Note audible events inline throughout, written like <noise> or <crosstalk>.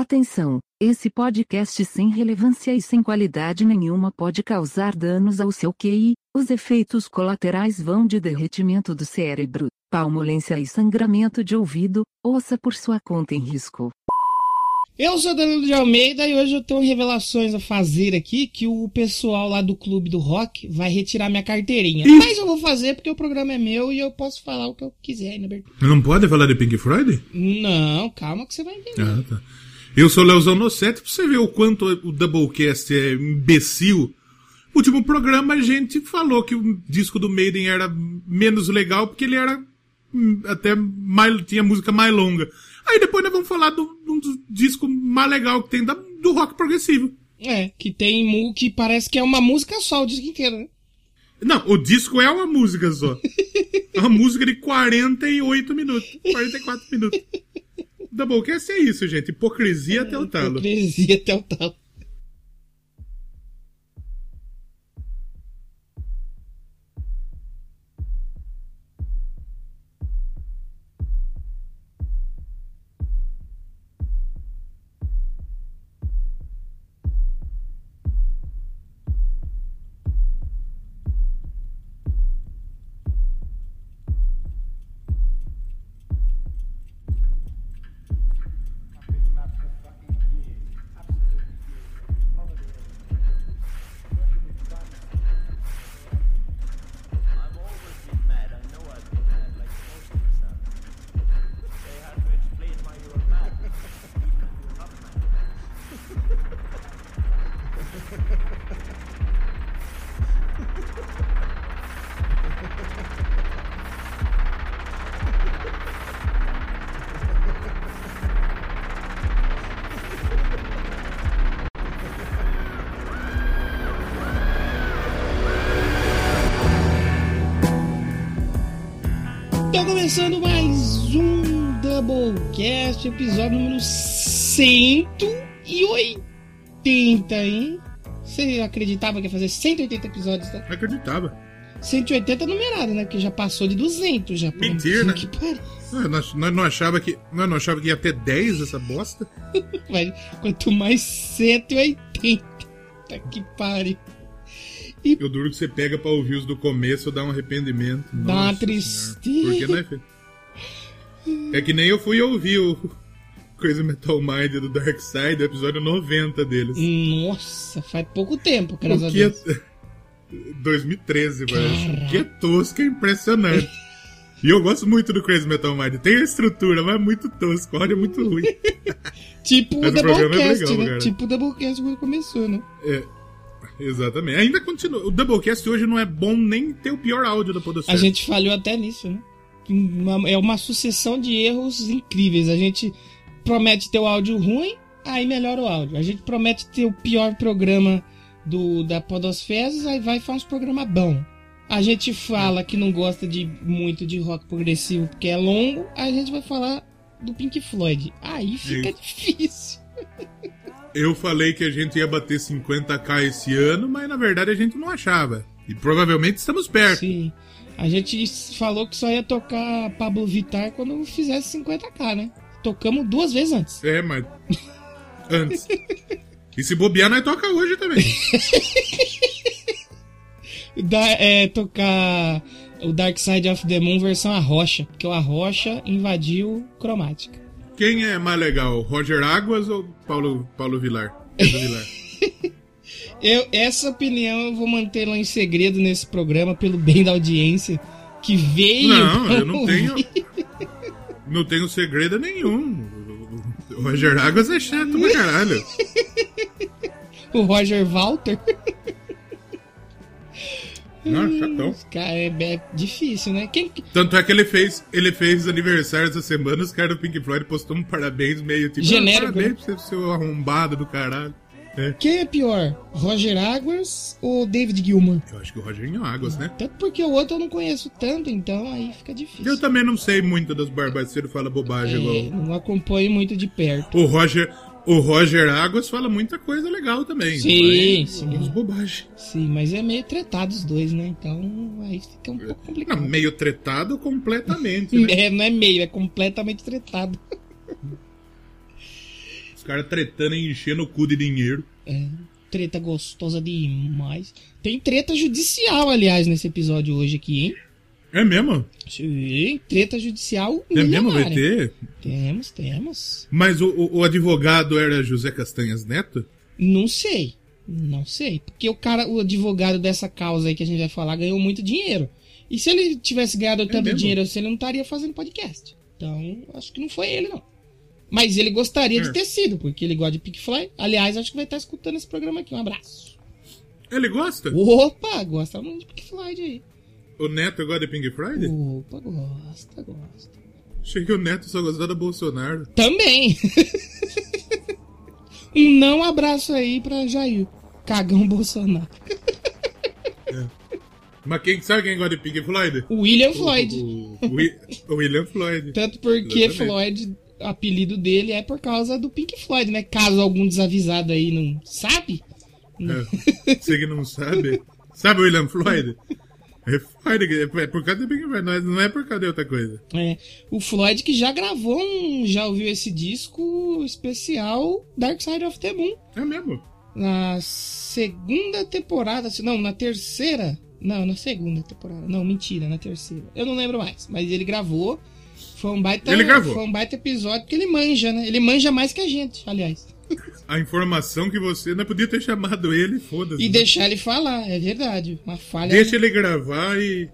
Atenção! Esse podcast sem relevância e sem qualidade nenhuma pode causar danos ao seu QI. Os efeitos colaterais vão de derretimento do cérebro, palmolência e sangramento de ouvido. Ouça por sua conta em risco. Eu sou Danilo de Almeida e hoje eu tenho revelações a fazer aqui que o pessoal lá do Clube do Rock vai retirar minha carteirinha. Mas eu vou fazer porque o programa é meu e eu posso falar o que eu quiser aí na abertura. Não pode falar de Pink Floyd? Não, calma que você vai entender. Ah, tá. Eu sou o Leozão Nossetti, pra você ver o quanto o Doublecast é imbecil. No último programa a gente falou que o disco do Maiden era menos legal porque ele era hum, até mais, tinha música mais longa. Aí depois nós vamos falar do, um dos discos mais legal que tem da, do rock progressivo. É, que tem que parece que é uma música só o disco inteiro, né? Não, o disco é uma música só. <laughs> É uma música de 48 minutos. 44 minutos. Doublecast é isso, gente. Hipocrisia até o talo. Hipocrisia até o talo. Começando mais um Doublecast, episódio número 180, hein? Você acreditava que ia fazer 180 episódios, tá? Acreditava. 180 numerado, né? Porque já passou de 200 já. Mentira, né? Que pariu. Ah, Nós, nós não achava que, nós não achava que ia ter 10 essa bosta. <laughs> Vai, quanto mais 180. Tá que pariu. Eu duro que você pega pra ouvir os do começo, dá um arrependimento. Dá uma tristeza. É feito? É que nem eu fui ouvir o <laughs> Crazy Metal Mind do Dark Side, episódio 90 deles. Nossa, faz pouco tempo, graças a O que é... Deus. 2013, parece. Caraca. O que é tosco, é impressionante. <laughs> E eu gosto muito do Crazy Metal Mind. Tem a estrutura, mas é muito tosco. O áudio é muito ruim. <laughs> Tipo Mas o é Doublecast, legal, né? cara. Tipo o Doublecast quando começou, né? É, exatamente. Ainda continua. O Doublecast hoje não é bom nem ter o pior áudio da A Podosfera. gente falhou até nisso, né? Uma- é uma sucessão de erros incríveis. A gente promete ter o áudio ruim, aí melhora o áudio. A gente promete ter o pior programa do da Podosfera, aí vai faz uns programas bons. A gente fala que não gosta de muito de rock progressivo porque é longo, aí a gente vai falar do Pink Floyd. Aí fica difícil. <laughs> Eu falei que a gente ia bater 50k esse ano, mas na verdade a gente não achava. E provavelmente estamos perto. Sim. A gente falou que só ia tocar Pablo Vittar quando fizesse 50k, né? Tocamos duas vezes antes. É, mas. <laughs> Antes. E se bobear, nós toca hoje também. <laughs> Da, é, tocar o Dark Side of the Moon versão Arrocha, porque o Arrocha invadiu cromática. Quem é mais legal, Roger Águas ou Paulo, Paulo Vilar? Pedro Vilar. <laughs> Eu, essa opinião eu vou mantê-la em segredo nesse programa pelo bem da audiência que veio. Não, eu não tenho. ouvir. <laughs> Não tenho segredo nenhum. O Roger Águas é chato pra caralho. <laughs> O Roger Walter. Não, chatão. Cara, é, é difícil, né? Quem, Tanto é que ele fez, ele fez aniversário essa semana, os caras do Pink Floyd postou um parabéns meio tipo. Genérico, "Ah, parabéns pra você, seu arrombado do caralho. É. quem é pior? Roger Águas ou David Gilmour? Eu acho que o Rogerinho Águas, né? Tanto porque o outro eu não conheço tanto, então aí fica difícil. Eu também não sei muito das barbaceiras, fala bobagem É, igual. não acompanho muito de perto. O Roger, o Roger Águas fala muita coisa legal também. Sim, mas sim. Menos bobagem. Sim, mas é meio tretado os dois, né? Então aí fica um pouco Não, complicado. meio tretado completamente. <laughs> Né? É, não é meio, é completamente tretado. <laughs> Os caras tretando e enchendo o cu de dinheiro. É, treta gostosa demais. Tem treta judicial, aliás, nesse episódio hoje aqui, hein? É mesmo? Sim, treta judicial É mesmo? Vai ter? Temos, temos. Mas o, o- o advogado era José Castanhas Neto? Não sei. Não sei. Porque o cara, o advogado dessa causa aí que a gente vai falar, ganhou muito dinheiro. E se ele tivesse ganhado tanto mesmo? dinheiro assim, ele não estaria fazendo podcast. Então, acho que não foi ele, não. Mas ele gostaria de É. ter sido, porque ele gosta de Pink Floyd. Aliás, acho que vai estar escutando esse programa aqui. Um abraço. Ele gosta? Opa, gosta muito de Pink Floyd aí. O Neto gosta de Pink Floyd? Opa, gosta, gosta. Achei que o Neto só gostava do Bolsonaro. Também. <laughs> um não abraço aí pra Jair. Cagão Bolsonaro. Mas quem sabe quem gosta de Pink Floyd? O William Floyd. O, o o William Floyd. Tanto porque Exatamente. Floyd, o apelido dele é por causa do Pink Floyd, né? Caso algum desavisado aí não sabe. É. Você que não sabe. Sabe o William Floyd? <laughs> É é por causa do Pink Floyd, não é, não é por causa de outra coisa. É, o Floyd que já gravou um. Já ouviu esse disco especial Dark Side of the Moon. É mesmo. Na segunda temporada. se- Não, na terceira. Não, na segunda temporada. Não, mentira, na terceira. Eu não lembro mais. Mas ele gravou. Foi um baita, Ele gravou. Foi um baita episódio porque ele manja, né? Ele manja mais que a gente, aliás. A informação que você não podia ter chamado ele, foda-se. E deixar ele falar, é verdade. Uma falha. Deixa ele gravar e.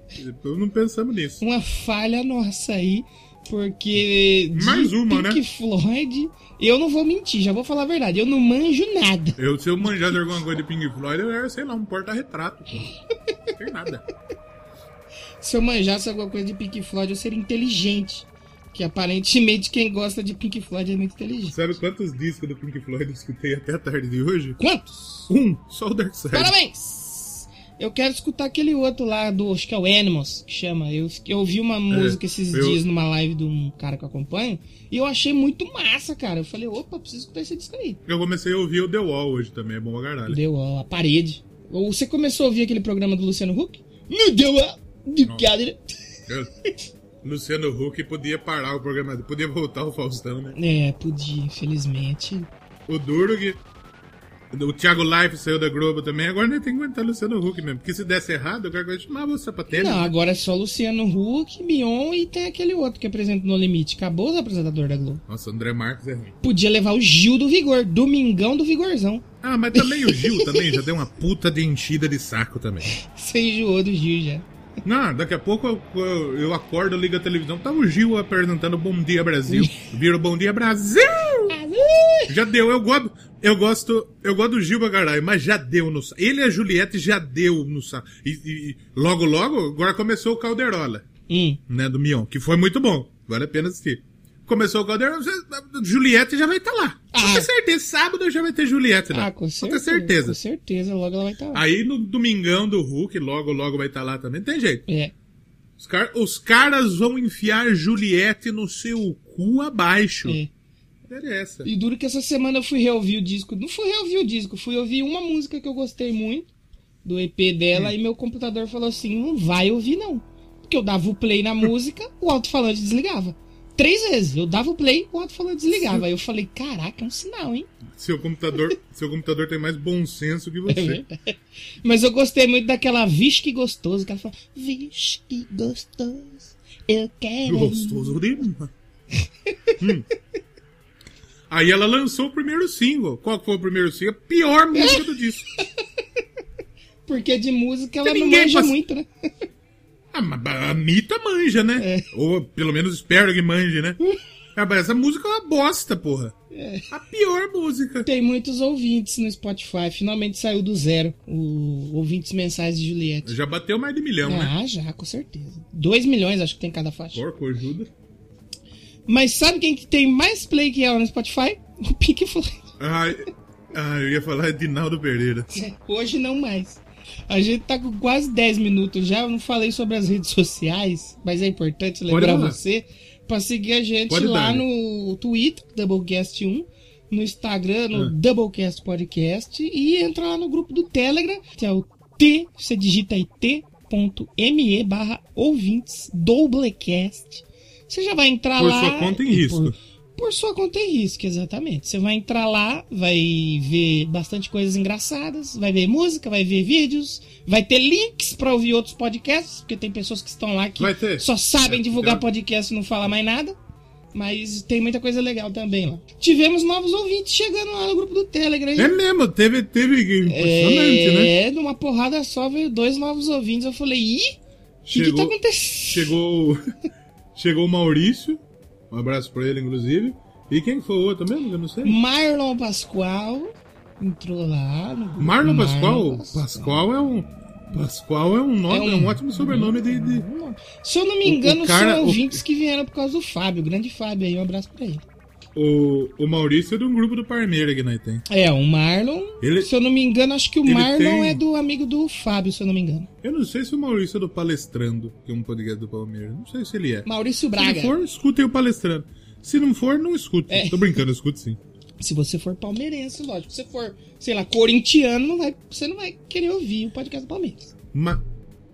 Eu não pensamos nisso. uma falha nossa aí, porque Mais uma, Pink né? Floyd, eu não vou mentir, já vou falar a verdade, eu não manjo nada. Eu, se eu manjasse alguma coisa de Pink Floyd, eu era, sei lá, um porta-retrato. Não tem nada. <laughs> Se eu manjasse alguma coisa de Pink Floyd, eu seria inteligente. Que aparentemente quem gosta de Pink Floyd é muito inteligente. Sabe quantos discos do Pink Floyd eu escutei até a tarde de hoje? Quantos? Um, só o Dark Side. Parabéns! Eu quero escutar aquele outro lá do, acho que é o Animals, que chama. Eu, eu ouvi uma música esses eu- dias numa live de um cara que eu acompanho, e eu achei muito massa, cara. Eu falei, opa, preciso escutar esse disco aí. Eu comecei a ouvir o The Wall hoje também, é bom pra caralho. Deu ó, a parede. Ou você começou a ouvir aquele programa do Luciano Huck? Não deu a de piada. Luciano Huck podia parar o programa, podia voltar o Faustão, né? É, podia, infelizmente. O Durg, o Thiago Life saiu da Globo também, agora nem tem que aguentar o Luciano Huck mesmo. Porque se desse errado, eu quero chamar o Sapatelli. Não, agora é só Luciano Huck, Mion e tem aquele outro que apresenta no Limite. Acabou os apresentadores da Globo. Nossa, André Marques é ruim. Podia levar o Gil do Vigor, Domingão do Vigorzão. Ah, mas também o Gil também já deu uma puta de enchida de saco também. <laughs> Você enjoou do Gil já. Não, daqui a pouco eu, eu, eu acordo, ligo a televisão, tá o Gil apresentando Bom Dia Brasil. <laughs> Vira Bom Dia Brasil! Já deu, eu gosto, eu gosto, eu gosto do Gil caralho, mas já deu no. Ele e a Juliette já deu no saco. E, e- e logo, logo, agora começou o Calderola, Hum. né, do Mion, que foi muito bom. Vale a pena assistir. Começou o já- Juliette já vai estar lá. Ah. Com ter certeza, sábado já vai ter Juliette lá. Ah, com Com certeza. certeza. Com certeza, logo ela vai estar lá. Aí no domingão do Hulk, logo, logo vai estar lá também. Tem jeito. É. Os, car- os caras vão enfiar Juliette no seu cu abaixo. É. Interessa. E duro que essa semana eu fui reouvir o disco. Não fui reouvir o disco, fui ouvir uma música que eu gostei muito do EP dela Hum. e meu computador falou assim: não vai ouvir não. Porque eu dava o play na música, o alto-falante desligava. Três vezes. Eu dava o play, o alto-falante desligava. Aí eu falei: caraca, é um sinal, hein? Seu computador, <laughs> seu computador tem mais bom senso que É você. verdade. Mas eu gostei muito daquela Vixe que gostoso. Que ela fala: Vixe que gostoso. Eu quero. Gostoso demais. <laughs> Hum. Aí ela lançou o primeiro single. Qual que foi o primeiro single? A pior música do disco. <laughs> Porque de música ela Tem não manja muito, né? Ah, a Anitta manja, né? É. Ou pelo menos espero que manje, né? <laughs> Ah, essa música é uma bosta, porra. É. A pior música. Tem muitos ouvintes no Spotify. Finalmente saiu do zero o ouvintes mensais de Juliette. Já bateu mais de milhão, né? Ah, já, com certeza. 2 milhões acho que tem cada faixa. Porco ajuda. Mas sabe quem que tem mais play que ela no Spotify? O Pink Floyd. Ai, ah, eu ia falar de Naldo Pereira. Hoje não mais. A gente tá com quase 10 minutos já. Eu não falei sobre as redes sociais, mas é importante lembrar você pra seguir a gente Pode lá dar, né? no Twitter, Doublecast1, no Instagram, no Ah. Doublecast Podcast e entrar lá no grupo do Telegram, que é o T, você digita aí t.me barra ouvintes Doublecast. Você já vai entrar Por lá. sua conta em risco. Por, Por sua conta e risco, exatamente. Você vai entrar lá, vai ver bastante coisas engraçadas, vai ver música, vai ver vídeos, vai ter links pra ouvir outros podcasts, porque tem pessoas que estão lá que só sabem É, divulgar tem. podcast e não falar mais nada. Mas tem muita coisa legal também lá. Tivemos novos ouvintes chegando lá no grupo do Telegram. É mesmo, teve, teve impressionante, né? É, numa porrada só veio dois novos ouvintes. Eu falei, ih, o que, que tá acontecendo? Chegou, <laughs> chegou o Maurício, um abraço pra ele, inclusive. E quem foi o outro mesmo? Eu não sei. Marlon Pascoal entrou lá no. Marlon Pascoal? Pascoal é um. Pascoal é um nome, É é um- um, ótimo sobrenome de. de- Se eu não me O- o engano, cara- são o- ouvintes que vieram por causa do Fábio, o grande Fábio aí, um abraço pra ele. O, o Maurício é de um grupo do Parmeira que nós tem. É, o Marlon, Ele- se eu não me engano, acho que o Marlon tem- é do amigo do Fábio, se eu não me engano. Eu não sei se o Maurício é do Palestrando, que é um podcast do Palmeiras. Não sei se ele é. Maurício Se Braga. for, escutem o Palestrando. Se não for, não escute. É. Tô brincando, escute sim. Se você for palmeirense, lógico. Se você for, sei lá, corintiano, não vai, você não vai querer ouvir o podcast do Palmeiras. Ma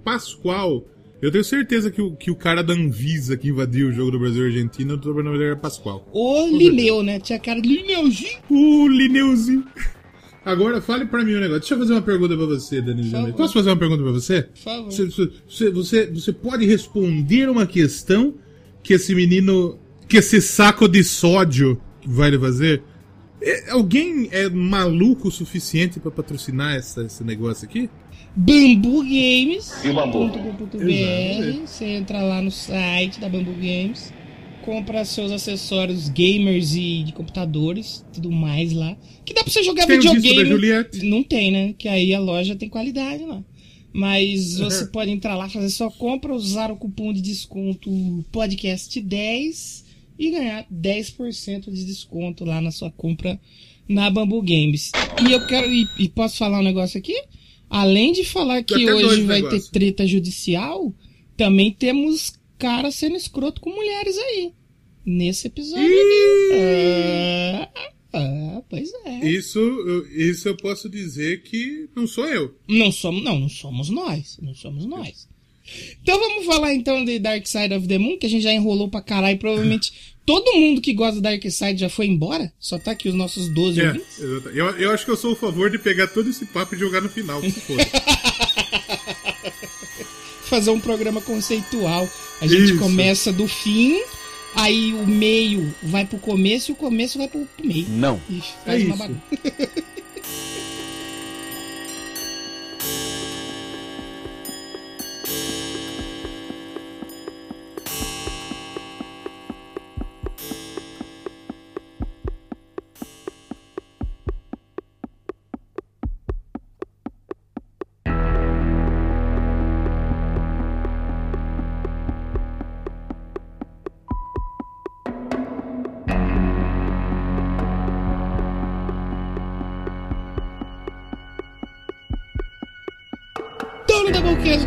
Pascoal, eu tenho certeza que o, que o cara da Anvisa que invadiu o jogo do Brasil e Argentina, o sobrenome dele era Pascoal. O Lineu, né? Tinha cara de Lineuzinho. O Lineuzinho. Agora, fale pra mim um negócio. Deixa eu fazer uma pergunta pra você, Danilo. Posso fazer uma pergunta pra você? Por favor. Você, você, você, você pode responder uma questão que esse menino, que esse saco de sódio vai lhe fazer? É, alguém é maluco o suficiente pra patrocinar essa, esse negócio aqui? Bambu Games. E o bambu? .com.br. Você entra lá no site da Bambu Games, compra seus acessórios gamers e de computadores, tudo mais lá. Que dá pra você jogar Tem o disco da videogame. Não tem, né? Que aí a loja tem qualidade lá. Mas <laughs> você pode entrar lá, fazer sua compra, usar o cupom de desconto podcast10 e ganhar 10% de desconto lá na sua compra na Bambu Games. E eu quero. E, e posso falar um negócio aqui? Além de falar que hoje vai negócios. ter treta judicial, também temos caras sendo escroto com mulheres aí. Nesse episódio. Ah, ah, pois é. Isso, eu- isso eu posso dizer que não sou eu. Não somos, não, não somos nós. Não somos nós. Então vamos falar então de Dark Side of the Moon, que a gente já enrolou pra caralho. Provavelmente <laughs> todo mundo que gosta do Dark Side já foi embora. Só tá aqui os nossos 12 É, eu, eu acho que eu sou a favor de pegar todo esse papo e jogar no final. que se foda. <laughs> Fazer um programa conceitual. A gente Isso. começa do fim, aí o meio vai pro começo e o começo vai pro pro meio. Não. Ixi, faz É uma isso. bagunça. <laughs>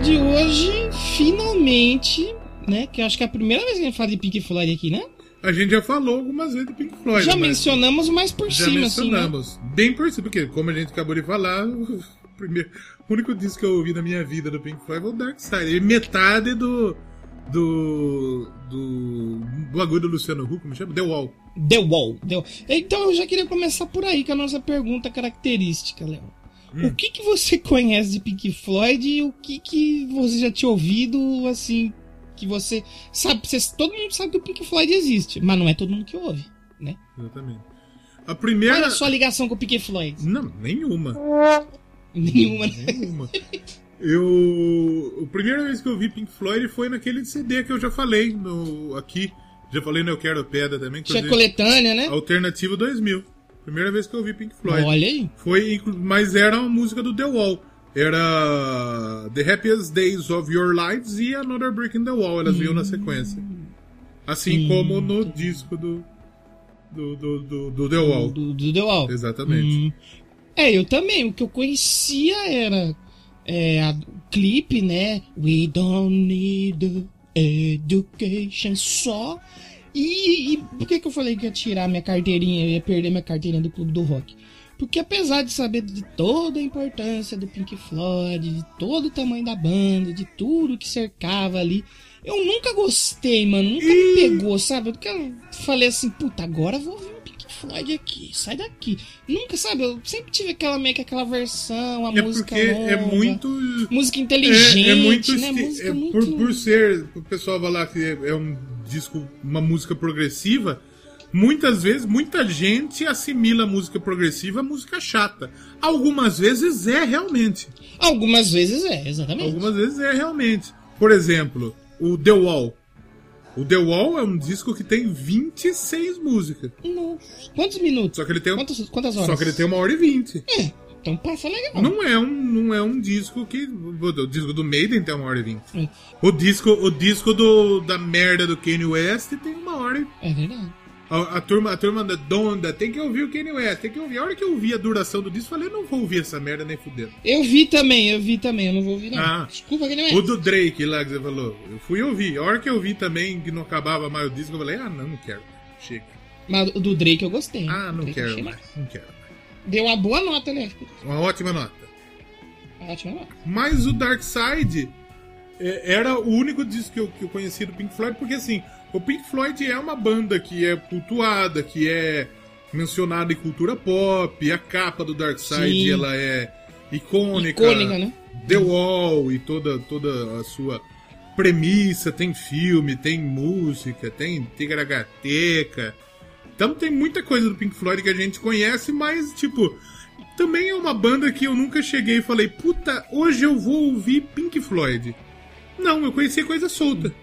de hoje, finalmente, né? Que eu acho que é a primeira vez que a gente fala de Pink Floyd aqui, né? A gente já falou algumas vezes do Pink Floyd. Já mas mencionamos mais por Já cima, assim, né? mencionamos. Bem por cima, porque como a gente acabou de falar, <laughs> o, primeiro, o único disco que eu ouvi na minha vida do Pink Floyd foi o Dark Side. E metade do. Do. Do. Bagulho do Luciano Huck, como chama? The Wall. The Wall. The Wall. Então eu já queria começar por aí com a nossa pergunta característica, Léo. Hum. O que, que você conhece de Pink Floyd e o que, que você já tinha ouvido, assim, que você sabe, você, todo mundo sabe que o Pink Floyd existe, mas não é todo mundo que ouve, né? Exatamente. A primeira. Qual é a sua ligação com o Pink Floyd? Não, nenhuma. Nenhuma, né? Nenhuma. Eu. A primeira vez que eu vi Pink Floyd foi naquele CD que eu já falei no, aqui. Já falei no Eu Quero Pedra também. Tinha inclusive, coletânea, né? Alternativo 2000. Primeira vez que eu vi Pink Floyd. Olha aí. Foi, mas era uma música do The Wall. Era The Happiest Days of Your Lives e Another Brick in the Wall. Elas vinham na sequência. Assim Sim, como no disco do, do, do, do, do The Wall. Do, do The Wall. Exatamente. Hum. É, eu também. O que eu conhecia era é, a- o clipe, né? We don't need education só. E, e por que, que eu falei que ia tirar minha carteirinha, eu ia perder minha carteirinha do Clube do Rock? Porque apesar de saber de toda a importância do Pink Floyd, de todo o tamanho da banda, de tudo que cercava ali, Eu nunca gostei, mano. Nunca me pegou, sabe? Eu nunca falei assim, puta, agora vou ouvir um Pink Floyd aqui, sai daqui. Nunca, sabe? Eu sempre tive aquela meio que aquela versão, a É música nova, é muito. Música inteligente, É, é muito, né? Música é, muito... por, por ser, o pessoal falar que é, é um disco, uma música progressiva, muitas vezes, muita gente assimila a música progressiva a música chata. Algumas vezes é realmente. Algumas vezes é, exatamente. Algumas vezes é realmente. Por exemplo, o The Wall. O The Wall é um disco que tem 26 músicas. Nossa. Quantos minutos? Só que ele tem, Quantas, quantas horas? só que ele tem uma hora e vinte. É, então passa legal. Não é um, não é um disco que. O disco do Maiden tem uma hora e vinte. É. O disco, o disco do, da merda do Kanye West tem uma hora e. É verdade. A, a turma, a turma da Donda tem que ouvir o Kanye West, tem que ouvir. A hora que eu ouvi a duração do disco, eu falei, não vou ouvir essa merda nem fudendo. Eu vi também, eu vi também, eu não vou ouvir não. Ah. Desculpa não é. O do Drake lá que você falou, eu fui ouvir. A hora que eu vi também que não acabava mais o disco, eu falei, ah, não, não quero. Chega. Mas o do Drake eu gostei. Ah, não eu quero mais, não quero. Deu uma boa nota, né? Uma ótima nota. Ótima nota. Mas o Dark Side é, era o único disco que eu, que eu conhecia do Pink Floyd, porque assim, o Pink Floyd é uma banda que é cultuada, que é mencionada em cultura pop, a capa do Dark Side Sim. ela é icônica. Icônica, né? The Wall e toda, toda a sua premissa, tem filme, tem música, tem Tigragateca. Então tem muita coisa do Pink Floyd que a gente conhece, mas tipo, também é uma banda que eu nunca cheguei e falei, puta, hoje eu vou ouvir Pink Floyd. Não, eu conheci coisa solta.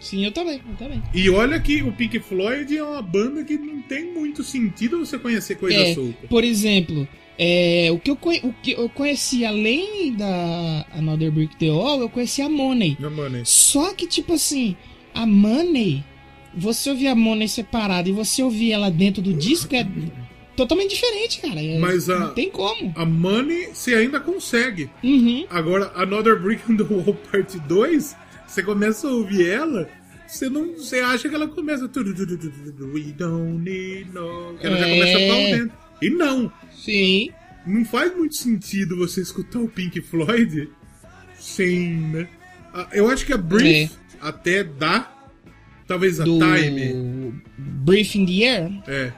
Sim, eu também, eu também. E olha que o Pink Floyd é uma banda que não tem muito sentido você conhecer coisa É, solta. por exemplo, é, o, que eu, o que eu conheci além da Another Brick The Wall, eu conheci a Money. Não, mano. Só que, tipo assim, a Money, você ouvir a Money separada e você ouvir ela dentro do disco é totalmente diferente, cara. É- Mas a- Não tem como. A Money você ainda consegue. Uhum. Agora, Another Brick in the Wall Part 2, você começa a ouvir ela, você não. Você acha que ela começa. We don't need no. Ela já É. começa a pau dentro. E não. Sim. Não faz muito sentido você escutar o Pink Floyd sem, né? Ah, Eu acho que a Brief até dá. Talvez a. Do Time. Breath in the Air. É.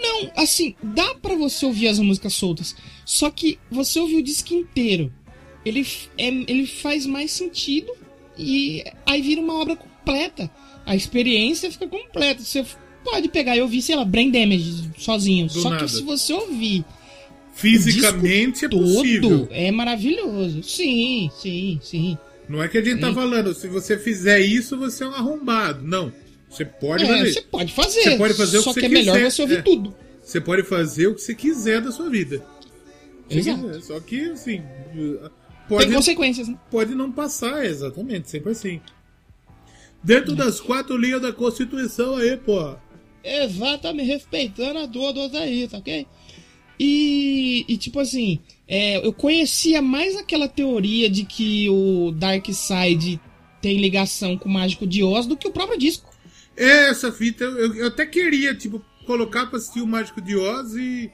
Não, assim, dá pra você ouvir as músicas soltas. Só que você ouvir o disco inteiro. Ele, é, ele faz mais sentido e aí vira uma obra completa. A experiência fica completa. Você pode pegar e ouvir, sei lá, Brain Damage sozinho. Só nada. que se você ouvir Fisicamente é todo, possível. é maravilhoso. Sim, sim, sim. Não é que a gente tá falando, se você fizer isso, você é um arrombado. Não. Você pode É, fazer. você pode fazer. Você pode fazer o só que que, você é melhor você ouvir é. tudo. Você pode fazer o que você quiser da sua vida. Exato. quiser. Só que, assim. Tem Pode, consequências, né? pode não passar, exatamente, sempre assim. Dentro das quatro linhas da Constituição aí, pô. Exatamente, respeitando a dor do aí, tá ok? E, e tipo assim, é, eu conhecia mais aquela teoria de que o Dark Side tem ligação com o Mágico de Oz do que o próprio disco. É, essa fita, eu, eu até queria, tipo, colocar pra assistir o Mágico de Oz e,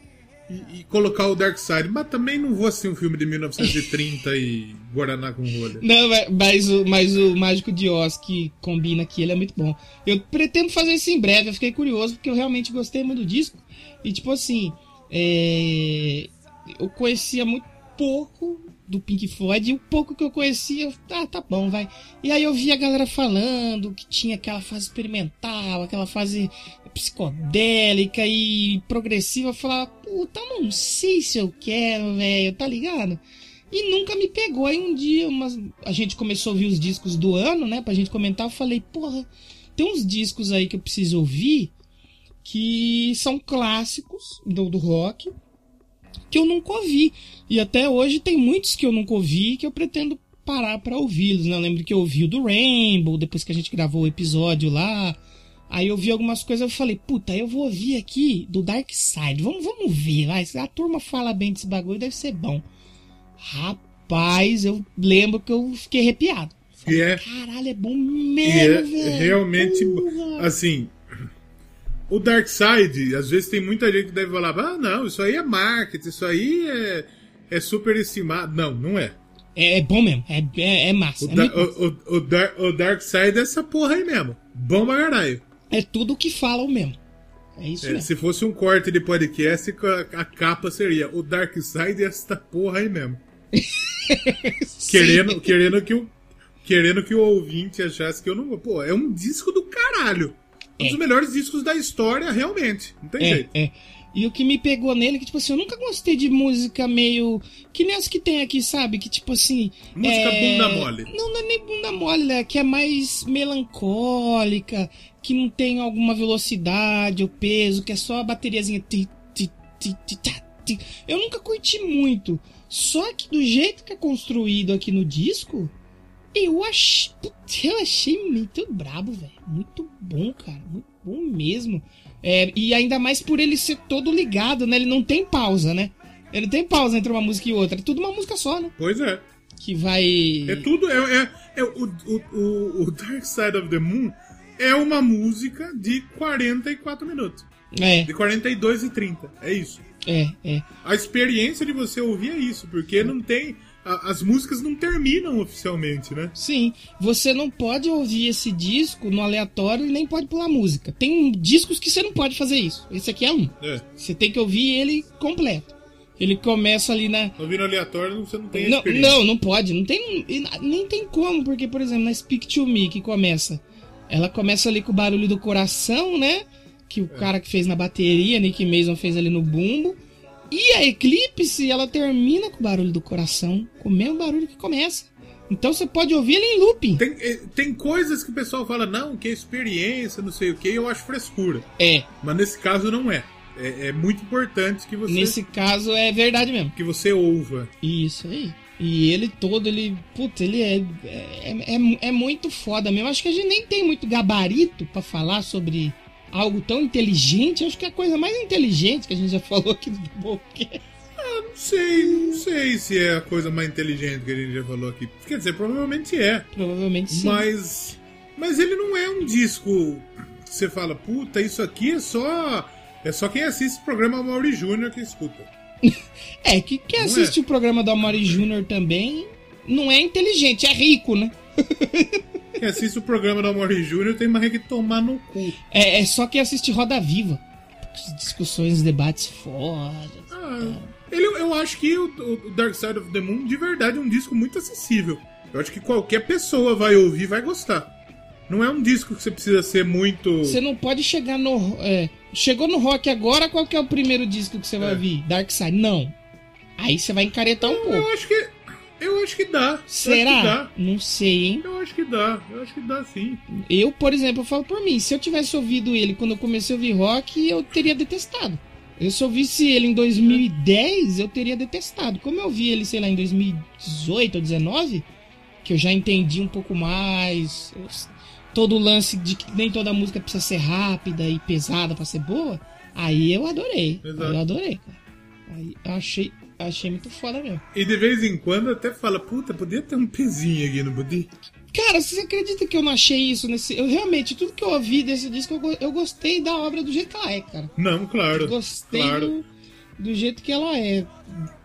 e, e colocar o Dark Side, mas também não vou assistir um filme de 1930 e Guaraná com rolha. Não, mas- o, mas o Mágico de Oz que combina aqui, ele é muito bom. Eu pretendo fazer isso em breve, eu fiquei curioso porque eu realmente gostei muito do disco. E tipo assim, é, eu conhecia muito pouco do Pink Floyd e o pouco que eu conhecia, ah, tá bom, vai. E aí eu vi a galera falando que tinha aquela fase experimental, aquela fase psicodélica e progressiva. Eu falava, puta, não sei se eu quero, velho, tá ligado? E nunca me pegou. Aí um dia umas- a gente começou a ouvir os discos do ano, né? Pra gente comentar. Eu falei, porra, tem uns discos aí que eu preciso ouvir que são clássicos do, do rock que eu nunca ouvi. E até hoje tem muitos que eu nunca ouvi que eu pretendo parar pra ouvi-los. Né? Eu lembro que eu ouvi o do Rainbow, depois que a gente gravou o episódio lá. Aí eu vi algumas coisas eu falei, puta, eu vou ouvir aqui do Dark Side. Vamos, vamos ver, vai. A turma fala bem desse bagulho, deve ser bom. Rapaz, eu lembro que eu fiquei arrepiado. E é, Caralho, é bom mesmo, é velho. realmente, Porra. assim, o Dark Side, às vezes tem muita gente que deve falar, ah, não, isso aí é marketing, isso aí é, é superestimado. Não, não é. É, é bom mesmo. É, é, é massa. O, É, da- massa. o, o, o, Dar- o Dark Side é essa porra aí mesmo. Bom pra caralho. É tudo o que falam mesmo. É isso É, mesmo. se fosse um corte de podcast, a, a capa seria o Dark Side é essa porra aí mesmo. <laughs> Querendo, querendo, que o, querendo que o ouvinte achasse que eu não. Pô, é um disco do caralho. Um É. dos melhores discos da história, realmente. Não tem É, jeito. é. E o que me pegou nele, que tipo assim, eu nunca gostei de música meio. Que nem as que tem aqui, sabe? Que tipo assim. Música é... bunda mole. Não, não é nem bunda mole, né? Que é mais melancólica, que não tem alguma velocidade ou peso, que é só a bateriazinha. Eu nunca curti muito. Só que do jeito que é construído aqui no disco, eu achei. putz, Eu achei muito brabo, velho. Muito bom, cara. Muito bom mesmo. É, e ainda mais por ele ser todo ligado, né? Ele não tem pausa, né? Ele tem pausa entre uma música e outra. É tudo uma música só, né? Pois é. Que vai. É tudo. É, é, é o, o, o, o Dark Side of the Moon é uma música de 44 minutos. É, De 42 e 30. É isso. é, é. A experiência de você ouvir é isso, porque não tem. A- as músicas não terminam oficialmente, né? Sim, você não pode ouvir esse disco no aleatório e nem pode pular música. Tem discos que você não pode fazer isso. Esse aqui é um. É. Você tem que ouvir ele completo. Ele começa ali na. Ouvindo aleatório, você não tem Não, não, não pode. Não tem, nem tem como, porque, por exemplo, na Speak to Me, que começa. Ela começa ali com o barulho do coração, né? Que o cara que fez na bateria, Nick Mason fez ali no bumbo. E a Eclipse, ela termina com o barulho do coração, com o mesmo barulho que começa. Então você pode ouvir ele em looping. Tem, eh, tem coisas que o pessoal fala, não, que é experiência, não sei o que, eu acho frescura. É, Mas nesse caso não é. É, é muito importante que você, nesse caso é verdade mesmo. que você ouva. Isso aí. E ele todo, ele. Puta, ele é, é, é, é muito foda mesmo. Acho que a gente nem tem muito gabarito pra falar sobre algo tão inteligente. Acho que é a coisa mais inteligente que a gente já falou aqui do Doublecast. Não sei, não sei se é a coisa mais inteligente que a gente já falou aqui. Quer dizer, provavelmente é. Provavelmente sim. Mas. Mas ele não é um disco que você fala, puta, isso aqui é só. É só quem assiste o programa Mauri Júnior que escuta. <laughs> É, que quem Não assiste é? o programa do Amari Júnior também não é inteligente, é rico, né? Quem assiste o programa do Mauri Júnior tem mais que tomar no cu. É, é só quem assiste Roda Viva. Discussões, debates foda. Ah, ele, eu acho que o, o Dark Side of the Moon de verdade é um disco muito acessível. Eu acho que qualquer pessoa vai ouvir e vai gostar. Não é um disco que você precisa ser muito. Você não pode chegar no. é, chegou no rock agora, qual que é o primeiro disco que você vai É. ouvir? Dark Side? Não. Aí você vai encaretar um Eu pouco. acho que. Eu acho que dá. Acho que Será? dá. Não sei, hein? Eu acho que dá. Eu acho que dá sim. Eu, por exemplo, eu falo por mim, se eu tivesse ouvido ele quando eu comecei a ouvir rock, eu teria detestado. Eu se ouvisse ele em 2010, eu teria detestado. Como eu vi ele, sei lá, em 2018 ou 2019, que eu já entendi um pouco mais, todo o lance de que nem toda música precisa ser rápida e pesada pra ser boa, aí eu adorei. Aí eu adorei, cara. Aí eu achei, achei muito foda mesmo. E de vez em quando até fala, puta, podia ter um pezinho aqui, não podia? Cara, você acredita que eu não achei isso nesse. Eu realmente, tudo que eu ouvi desse disco, eu, eu gostei da obra do jeito que ela é, cara. Não, claro. Eu gostei Claro. do, do jeito que ela é.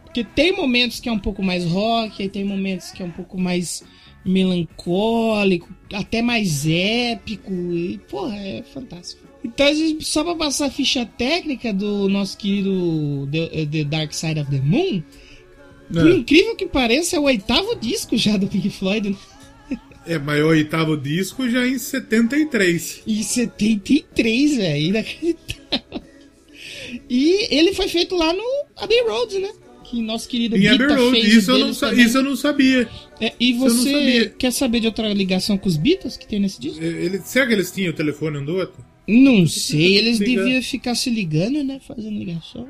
Porque tem momentos que é um pouco mais rock, aí tem momentos que é um pouco mais melancólico, até mais épico. E, porra, é fantástico. Então, só pra passar a ficha técnica do nosso querido The, The Dark Side of the Moon, por É. incrível que pareça, é o oitavo disco já do Pink Floyd. né? É, mas o oitavo disco já é em 73. Em 73, velho. Inacreditável. E ele foi feito lá no Abbey Road, né? Que nosso querido Em Abbey Road, isso eu, sa- isso eu não sabia. É, e você sabia. quer saber de outra ligação com os Beatles que tem nesse disco? Ele, será que eles tinham o telefone um do outro? Não sei, eles Liga. deviam ficar se ligando, né? Fazendo ligação.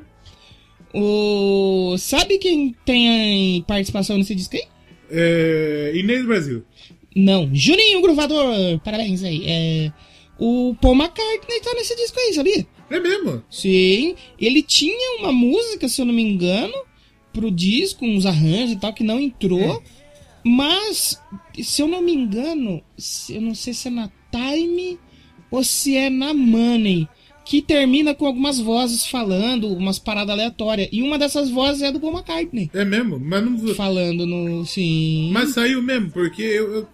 O... Sabe quem tem participação nesse disco aí? É, Inês Brasil. Não, Juninho Gruvador, parabéns aí. É... O Paul McCartney tá nesse disco aí, sabia? É mesmo? Sim, ele tinha uma música, se eu não me engano, pro disco, uns arranjos e tal, que não entrou. Mas, se eu não me engano, eu não sei se é na Time ou se é na Money, que termina com algumas vozes falando, umas paradas aleatórias. E uma dessas vozes é do Paul McCartney. É mesmo? Mas não. Falando no. Sim. Mas saiu mesmo, porque eu, eu-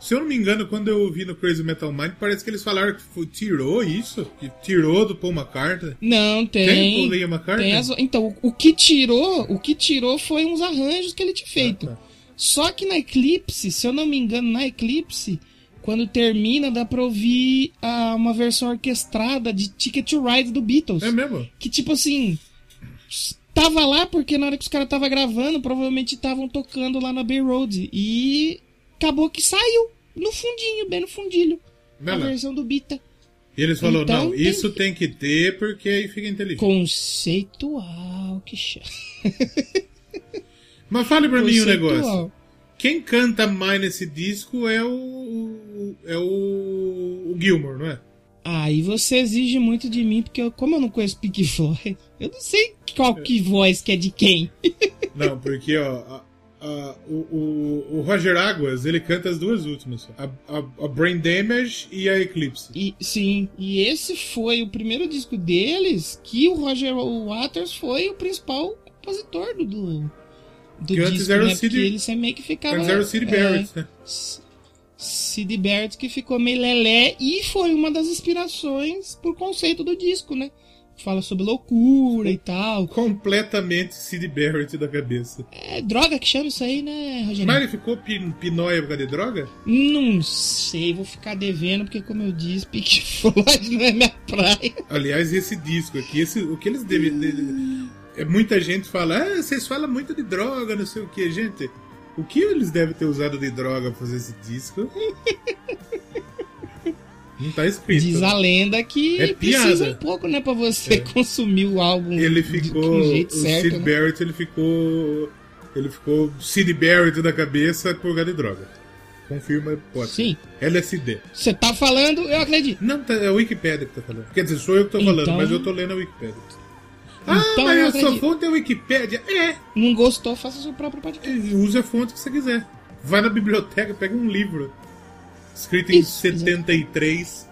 se eu não me engano, quando eu ouvi no Crazy Metal Mind, parece que eles falaram que foi- tirou isso, que tirou do Paul McCartney. Não, tem. Tem Paul Liam McCartney? as- Então, o, o que tirou, o que tirou foi uns arranjos que ele tinha feito. Ah, tá. Só que na Eclipse, se eu não me engano, na Eclipse, quando termina, dá pra ouvir ah, uma versão orquestrada de Ticket to Ride do Beatles. É mesmo? Que tipo assim. Tava lá porque na hora que os caras estavam gravando, provavelmente estavam tocando lá na Bay Road. E acabou que saiu no fundinho, bem no fundilho. Vai a lá. versão do Bita. E eles falaram, Então, não, tem isso que- tem que ter porque aí fica inteligente. Conceitual, que chato. Mas fale pra mim um Conceitual. negócio. Quem canta mais nesse disco é o. é o. o Gilmore, não é? Aí você exige muito de mim, porque eu- como eu não conheço Pink Floyd, <laughs> eu não sei qual que voz que é de quem. <laughs> Não, porque, ó. a- a- o, o, o Roger Águas, ele canta as duas últimas. a, a Brain Damage e a Eclipse. E, sim, e esse foi o primeiro disco deles que o Roger Waters foi o principal compositor do, do, do Que disco, era o né? Sid- Porque ele meio que ficava... Antes era o Sid é, Barrett, né? S- Sid Barrett que ficou meio lelé e foi uma das inspirações pro conceito do disco, né? Fala sobre loucura e tal. Completamente Sid Barrett da cabeça. É droga que chama isso aí, né, Rogério? Mas ele ficou pin, pinóia por causa de droga? Não sei, vou ficar devendo, porque como eu disse, Pink Floyd não é minha praia. Aliás, esse disco aqui, esse, o que eles devem. De- é, muita gente fala, ah, vocês falam muito de droga, não sei o que, gente. O que eles devem ter usado de droga pra fazer esse disco? <laughs> Não tá escrito. Diz a lenda que É precisa um pouco, né, pra você consumir o álbum Ele de- ficou. de um jeito o certo. Sid né? Barrett, ele ficou. Ele ficou Sid Barrett da cabeça por causa de droga. Confirma, pode. Sim. LSD. Você tá falando, eu acredito. Não, tá- é a Wikipedia que tá falando. Quer dizer, sou eu que tô falando, Então- mas eu tô lendo a Wikipedia. Ah, Então mas eu a sua fonte é a Wikipédia? É, Não gostou, faça seu próprio podcast. Use a fonte que você quiser. Vai na biblioteca, pega um livro. Escrito em Isso, 73.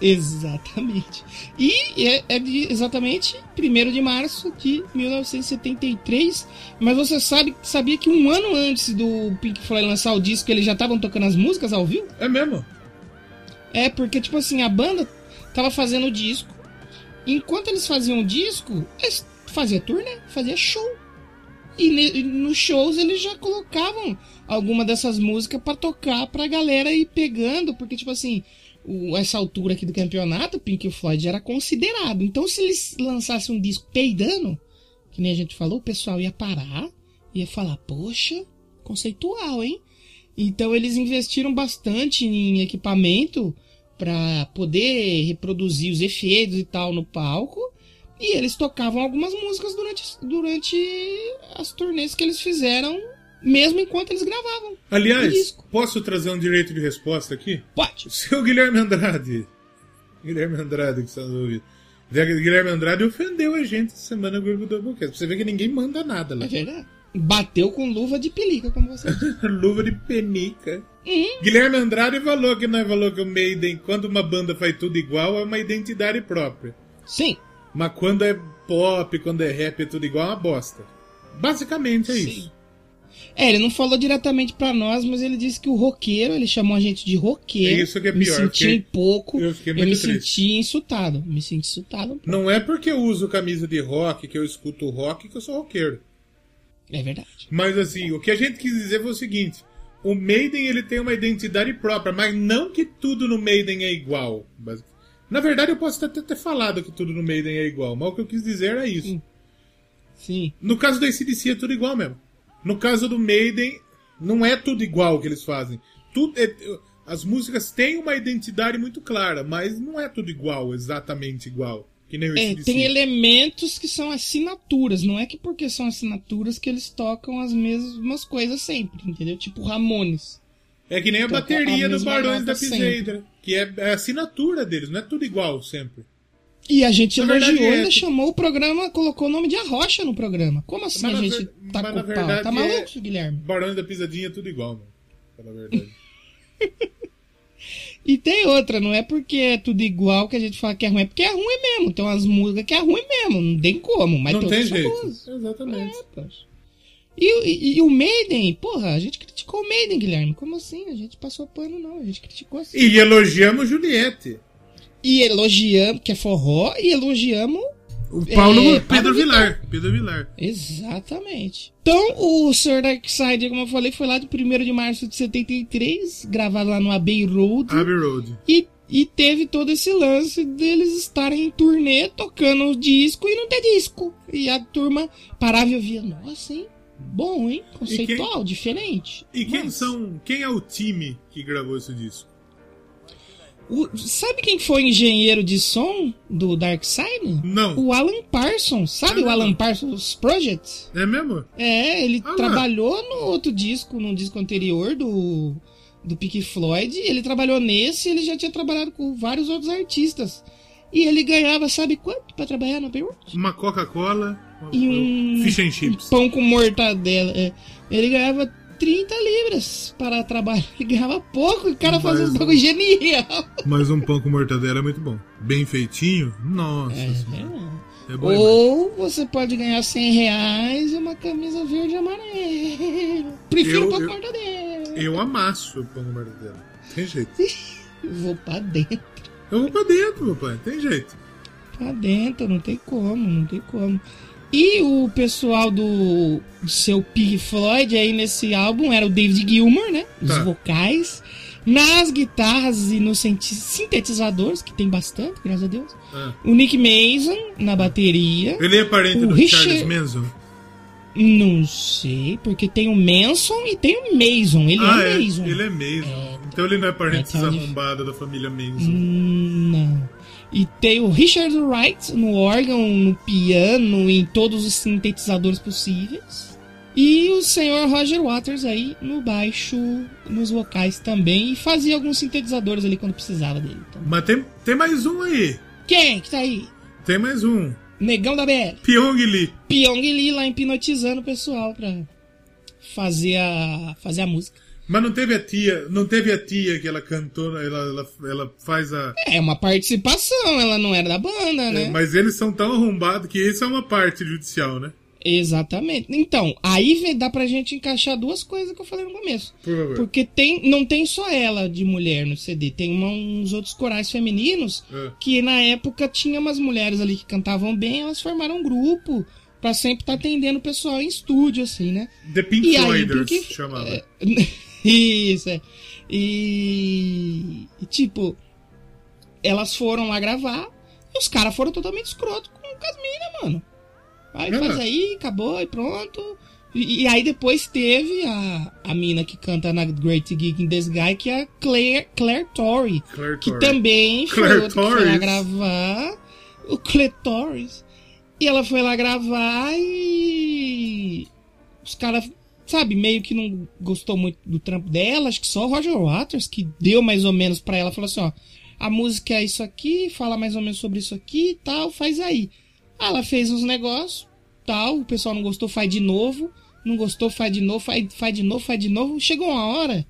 Exatamente. E é, é de exatamente 1 de março de 1973. Mas você sabe, sabia que um ano antes do Pink Floyd lançar o disco, eles já estavam tocando as músicas ao vivo? É mesmo? É, porque, tipo assim, a banda tava fazendo o disco. Enquanto eles faziam disco, eles faziam turnê, fazia show. E nos shows eles já colocavam alguma dessas músicas pra tocar pra galera ir pegando, porque, tipo assim, o- essa altura aqui do campeonato, Pink Floyd era considerado. Então, se eles lançassem um disco peidando, que nem a gente falou, o pessoal ia parar, ia falar, poxa, conceitual, hein? Então eles investiram bastante em equipamento para poder reproduzir os efeitos e tal no palco. E eles tocavam algumas músicas durante, durante as turnês que eles fizeram, mesmo enquanto eles gravavam. o Aliás, posso trazer um direito de resposta aqui? Pode. O seu Guilherme Andrade. Guilherme Andrade que está nos ouvindo. Guilherme Andrade ofendeu a gente essa semana no grupo do Doublecast. Você ver que ninguém manda nada lá. É verdade. Bateu com luva de pelica, como você <laughs> disse. Luva de penica. Uhum. Guilherme Andrade falou que nós falou que o Maiden, quando uma banda faz tudo igual, é uma identidade própria. Sim. Mas quando é pop, quando é rap, é tudo igual, é uma bosta. Basicamente é Sim. isso. É, ele não falou diretamente pra nós, mas ele disse que o roqueiro, ele chamou a gente de roqueiro. É isso que é Me pior, eu senti fiquei- um pouco. eu fiquei eu muito me triste. senti insultado. Me senti insultado. um pouco. Não é porque eu uso camisa de rock, que eu escuto rock, que eu sou roqueiro. É verdade. Mas assim, o que a gente quis dizer foi o seguinte: o Maiden ele tem uma identidade própria, mas não que tudo no Maiden é igual. Mas- Na verdade, eu posso até ter falado que tudo no Maiden é igual, mas o que eu quis dizer era isso. Sim. Sim. No caso do ACDC é tudo igual mesmo. No caso do Maiden, não é tudo igual que eles fazem. Tudo é- as músicas têm uma identidade muito clara, mas não é tudo igual, exatamente igual. É, tem elementos que são assinaturas. Não é que porque são assinaturas que eles tocam as mesmas coisas sempre, entendeu? Tipo Ramones. É que nem a bateria a dos mesma Barões da Piseira, que é é a assinatura deles, não é tudo igual sempre. E a gente Na verdade, elogiou, é- ainda chamou o programa, colocou o nome de Arrocha no programa. Como assim Mas a gente ver- tá mas com verdade Tá é- maluco, Guilherme? Barões da Pisadinha é tudo igual, mano. Fala a verdade. <laughs> E tem outra, não é porque é tudo igual que a gente fala que é ruim, é porque é ruim mesmo. Tem umas músicas que é ruim mesmo, não tem como, mas Não tem jeito. boas. Exatamente. É. E, e- e o Maiden, porra, a gente criticou o Maiden, Guilherme. Como assim? A gente passou pano, não. A gente criticou assim. E elogiamos Juliette. E elogiamos, que é forró, e elogiamos. O Paulo É, Pedro Vilar. Pedro Vilar. Exatamente. Então, o Sr. Darkseid, como eu falei, foi lá de 1 de março de 73, gravado lá no Abbey Road. Abbey Road. E, e teve todo esse lance deles estarem em turnê tocando disco e não ter disco. E a turma parava e ouvia, nossa, hein? Bom, hein? Conceitual, diferente. E quem Mas, são. Quem é o time que gravou esse disco? O- sabe quem foi engenheiro de som do Dark Side? Não. O Alan Parsons. Sabe o Ah, Alan. Parsons Project? É mesmo? É, ele Ah, trabalhou no outro disco, no disco anterior do, do Pink Floyd. Ele trabalhou nesse ele já tinha trabalhado com vários outros artistas. E ele ganhava, sabe quanto pra trabalhar no Beirut? Uma Coca-Cola. E um Fish and chips. pão com mortadela. é. Ele ganhava 30 libras para trabalhar. Ele <laughs> ganhava pouco e o cara fazia um- bagulho genial. <laughs> Mas um pão com mortadela é muito bom. Bem feitinho. Nossa senhora. É bom demais. Ou você pode ganhar 100 reais e uma camisa verde e amarela. Prefiro Eu- pão com eu- mortadela. Eu amasso o pão com mortadela. Tem jeito. <laughs> Vou pra dentro. Eu vou pra dentro, meu pai. Tem jeito. Pra dentro, não tem como, não tem como. E o pessoal do, seu Pink Floyd aí nesse álbum era o David Gilmour, né? Os Tá. vocais. Nas guitarras e nos sinte- sintetizadores, que tem bastante, graças a Deus. Ah. O Nick Mason na bateria. Ele é parente O do Richard- Charles Manson? Não sei, porque tem o Manson e tem o Mason. Ele ah, é, é. Mason. Ele é Mason. Então ele não é parente É, tá desarrombado da família Manson. Hum, Não. E tem o Richard Wright no órgão, no piano, em todos os sintetizadores possíveis. E o senhor Roger Waters aí no baixo, nos vocais também. E fazia alguns sintetizadores ali quando precisava dele. Então. Mas tem, tem mais um aí. Quem que tá aí? Tem mais um. Negão da BL. Pyong Lee. Pyong Lee lá hipnotizando o pessoal pra fazer a, fazer a música. Mas não teve a tia, não teve a tia que ela cantou, ela, ela, ela faz a. É uma participação, ela não era da banda, né? Mas eles são tão arrombados que isso é uma parte judicial, né? Exatamente. Então, aí dá pra gente encaixar duas coisas que eu falei no começo. Por favor. Porque tem, não tem só ela de mulher no CD, tem uma- uns outros corais femininos É. que na época tinha umas mulheres ali que cantavam bem, elas formaram um grupo pra sempre estar atendendo o pessoal em estúdio, assim, né? The Pink E aí, Floyders porque- chamava. <laughs> Isso, é. E, e, tipo, elas foram lá gravar e os caras foram totalmente escroto com, com as minas, mano. Aí É. faz aí, acabou e pronto. E, e aí depois teve a, a mina que canta na Great Geek in the Sky, que é a Claire, Claire Torrey. Claire Que Torrey. também foi Claire que foi lá gravar. O Claire Torres. E ela foi lá gravar e. Os caras, sabe, meio que não gostou muito do trampo dela. Acho que só o Roger Waters que deu mais ou menos pra ela. Falou assim: ó, a música é isso aqui, fala mais ou menos sobre isso aqui e tal, faz aí. Aí ela fez uns negócios, tal, o pessoal não gostou, faz de novo. Não gostou, faz de novo, faz, faz de novo, faz de novo. Chegou uma hora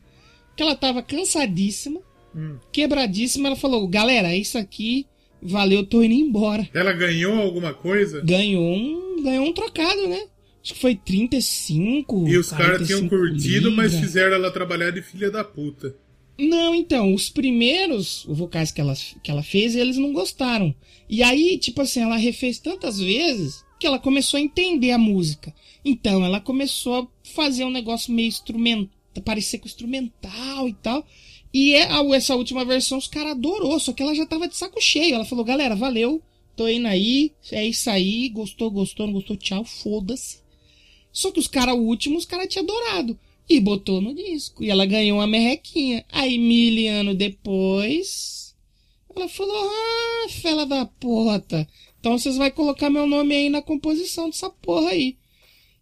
que ela tava cansadíssima Hum. quebradíssima, ela falou: Galera, é isso aqui, valeu, tô indo embora. Ela ganhou alguma coisa? Ganhou um, ganhou um trocado, né? Acho que foi 35. E os caras tinham 45 curtido, mas libras. fizeram ela trabalhar de filha da puta. Não, então, os primeiros vocais que ela, que ela fez, eles não gostaram. E aí, tipo assim, ela refez tantas vezes que ela começou a entender a música. Então, ela começou a fazer um negócio meio instrumental, parecer com instrumental e tal. E é, essa última versão os caras adorou, só que ela já tava de saco cheio. Ela falou, galera, valeu, tô indo aí, é isso aí, gostou, gostou, não gostou, tchau, foda-se. Só que os caras, o último, os caras tinham adorado. E botou no disco. E ela ganhou uma merrequinha. Aí, mil anos depois, ela falou: Ah, fela da puta. Então vocês vão colocar meu nome aí na composição dessa porra aí.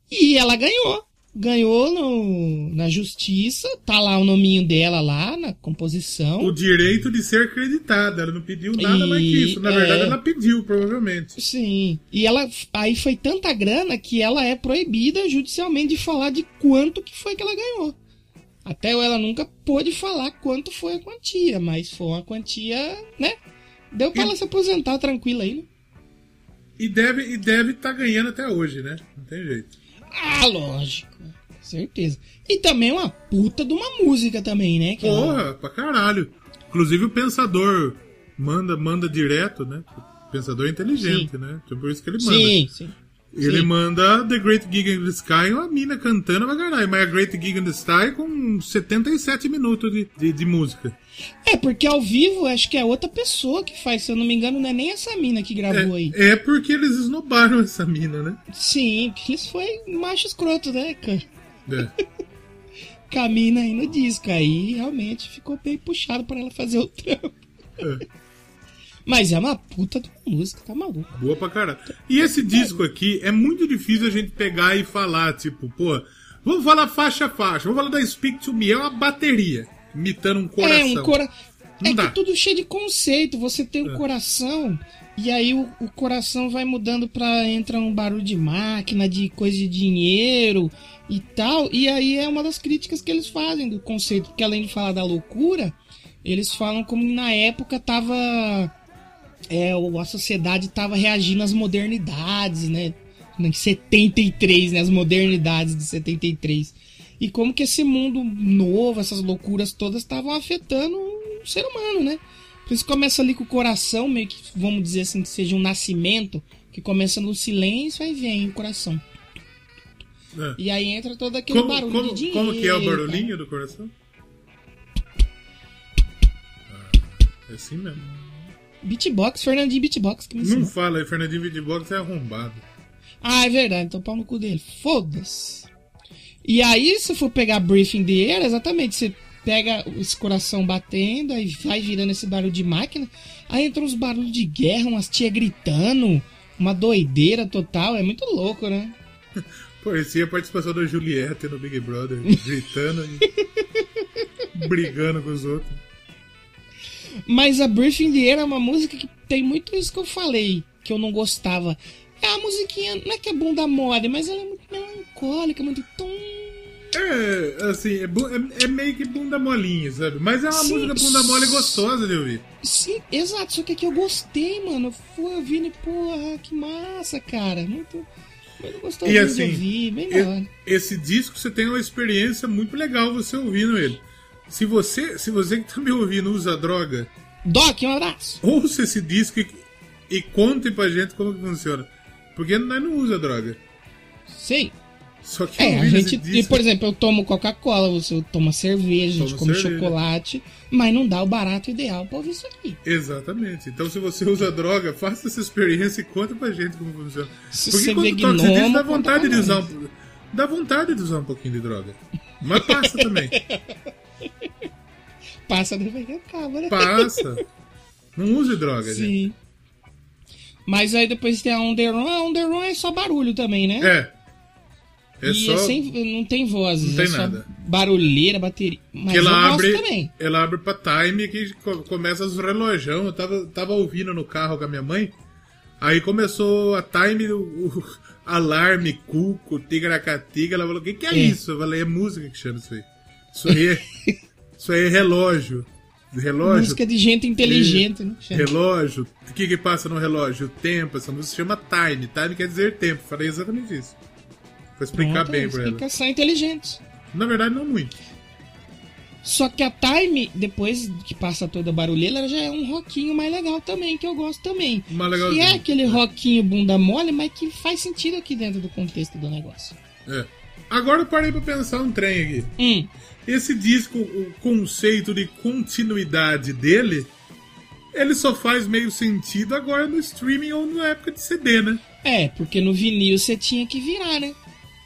E ela ganhou. Ganhou no, na justiça. Tá lá o nominho dela lá na composição. O direito de ser acreditada. Ela não pediu nada E- mais que isso. Na verdade, é. ela pediu, provavelmente. Sim. E ela aí foi tanta grana que ela é proibida judicialmente de falar de quanto que foi que ela ganhou. Até ela nunca pôde falar quanto foi a quantia, mas foi uma quantia, né? Deu pra E- ela se aposentar tranquila aí, né? E deve e deve estar ganhando até hoje, né? Não tem jeito. Ah, lógico. Certeza. E também uma puta de uma música também, né? que ela- Porra, pra caralho. Inclusive o pensador manda, manda direto, né? O pensador é inteligente, Sim. né? Então por isso que ele manda. Sim, sim. Ele sim. manda The Great Gig in the Sky, uma mina cantando pra caralho. Mas a Great Gig in the Sky com 77 minutos de, de, de música. É, porque ao vivo acho que é outra pessoa que faz, se eu não me engano, não é nem essa mina que gravou aí. É, é porque eles esnobaram essa mina, né? Sim, porque eles foi macho escroto, né, cara? É. Com a mina aí no disco. Aí realmente ficou bem puxado pra ela fazer o trampo. É. Mas é uma puta de uma música, tá maluco. Boa pra caralho. E esse disco aqui é muito difícil a gente pegar e falar, tipo, pô, vamos falar faixa a faixa, vamos falar da Speak to Me, é uma bateria, imitando um coração. É, um cora... Não É dá. que tudo cheio de conceito. Você tem o É. coração, e aí o, o coração vai mudando pra entrar um barulho de máquina, de coisa de dinheiro e tal. E aí é uma das críticas que eles fazem do conceito. Porque além de falar da loucura, eles falam como na época tava. É, a sociedade tava reagindo às modernidades, né? Em 73, né? As modernidades de 73. E como que esse mundo novo, essas loucuras todas estavam afetando ser humano, né? Por isso começa ali com o coração, meio que, vamos dizer assim, que seja um nascimento, que começa no silêncio, aí vem o coração. É. E aí entra todo aquele Como, barulho como- de dinheiro. como que é o tal. barulhinho do coração? Ah, é assim mesmo. Beatbox, Fernandinho Beatbox que me Não ensinou. fala aí, Fernandinho Beatbox é arrombado. Ah, é verdade, então pau no cu dele. Foda-se. E aí, se for pegar Briefing the Air, exatamente, você pega esse coração batendo, aí vai virando esse barulho de máquina, aí entra uns barulhos de guerra, umas tia gritando, uma doideira total, é muito louco, né? <laughs> Parecia a participação da Juliette no Big Brother, <laughs> gritando e <laughs> brigando com os outros. Mas a Briefing the Air é uma música que tem muito isso que eu falei, que eu não gostava. É a musiquinha, não é que é bunda mole, mas ela é muito melancólica, muito tom. É, assim, é, é- é meio que bunda molinha, sabe? Mas é uma Sim. música bunda mole gostosa de ouvir. Sim, exato, só que aqui eu gostei, mano. Eu fui ouvindo e, porra, que massa, cara. Muito, muito gostoso E assim, de ouvir, bem e- esse disco você tem uma experiência muito legal você ouvindo ele. Se você, se você que tá me ouvindo usa droga, Doc, um abraço. ouça esse disco e, e conte pra gente como que funciona. Porque nós não usa droga. Sei. Só que É, a gente. E, por exemplo, eu tomo Coca-Cola, você toma cerveja, a gente Toma come cerveja. chocolate, mas não dá o barato ideal pra ouvir isso aqui. Exatamente. Então, se você usa droga, faça essa experiência e conta pra gente como funciona. Se Porque você quando vê toca gnomo, dá vontade de usar um, dá vontade de usar um pouquinho de droga. Mas passa também. <laughs> Passa do meio acaba, né? Passa. Não use droga, gente. Sim. Mas aí depois tem a On The Run. A On The Run é só barulho também, né? É. É e só é sem, não tem vozes, Não tem é nada. barulheira, bateria. Mas que ela abre, também. ela abre pra time que co- começa os relojão. Eu tava, tava ouvindo no carro com a minha mãe. Aí começou a time, o, o <laughs> alarme, cuco, tigracatiga. Ela falou: O que, que é, É. isso? Eu falei: É música que chama isso aí. Isso aí é, <laughs> isso aí é relógio. Relógio. Música de gente inteligente, né? Chama. Relógio. O que, que passa no relógio? O tempo. Essa música se chama time. Time quer dizer tempo. Falei exatamente isso. Vou explicar Pronto, bem pra ela. explicação inteligente. Na verdade, não muito. Só que a Time, depois que passa toda a barulheira, ela já é um rockinho mais legal também, que eu gosto também. Mais Que legalzinho. é aquele rockinho bunda mole, mas que faz sentido aqui dentro do contexto do negócio. É. Agora eu parei pra pensar um trem aqui. Hum, Esse disco, o conceito de continuidade dele, ele só faz meio sentido agora no streaming ou na época de CD, né? é, porque no vinil você tinha que virar, né?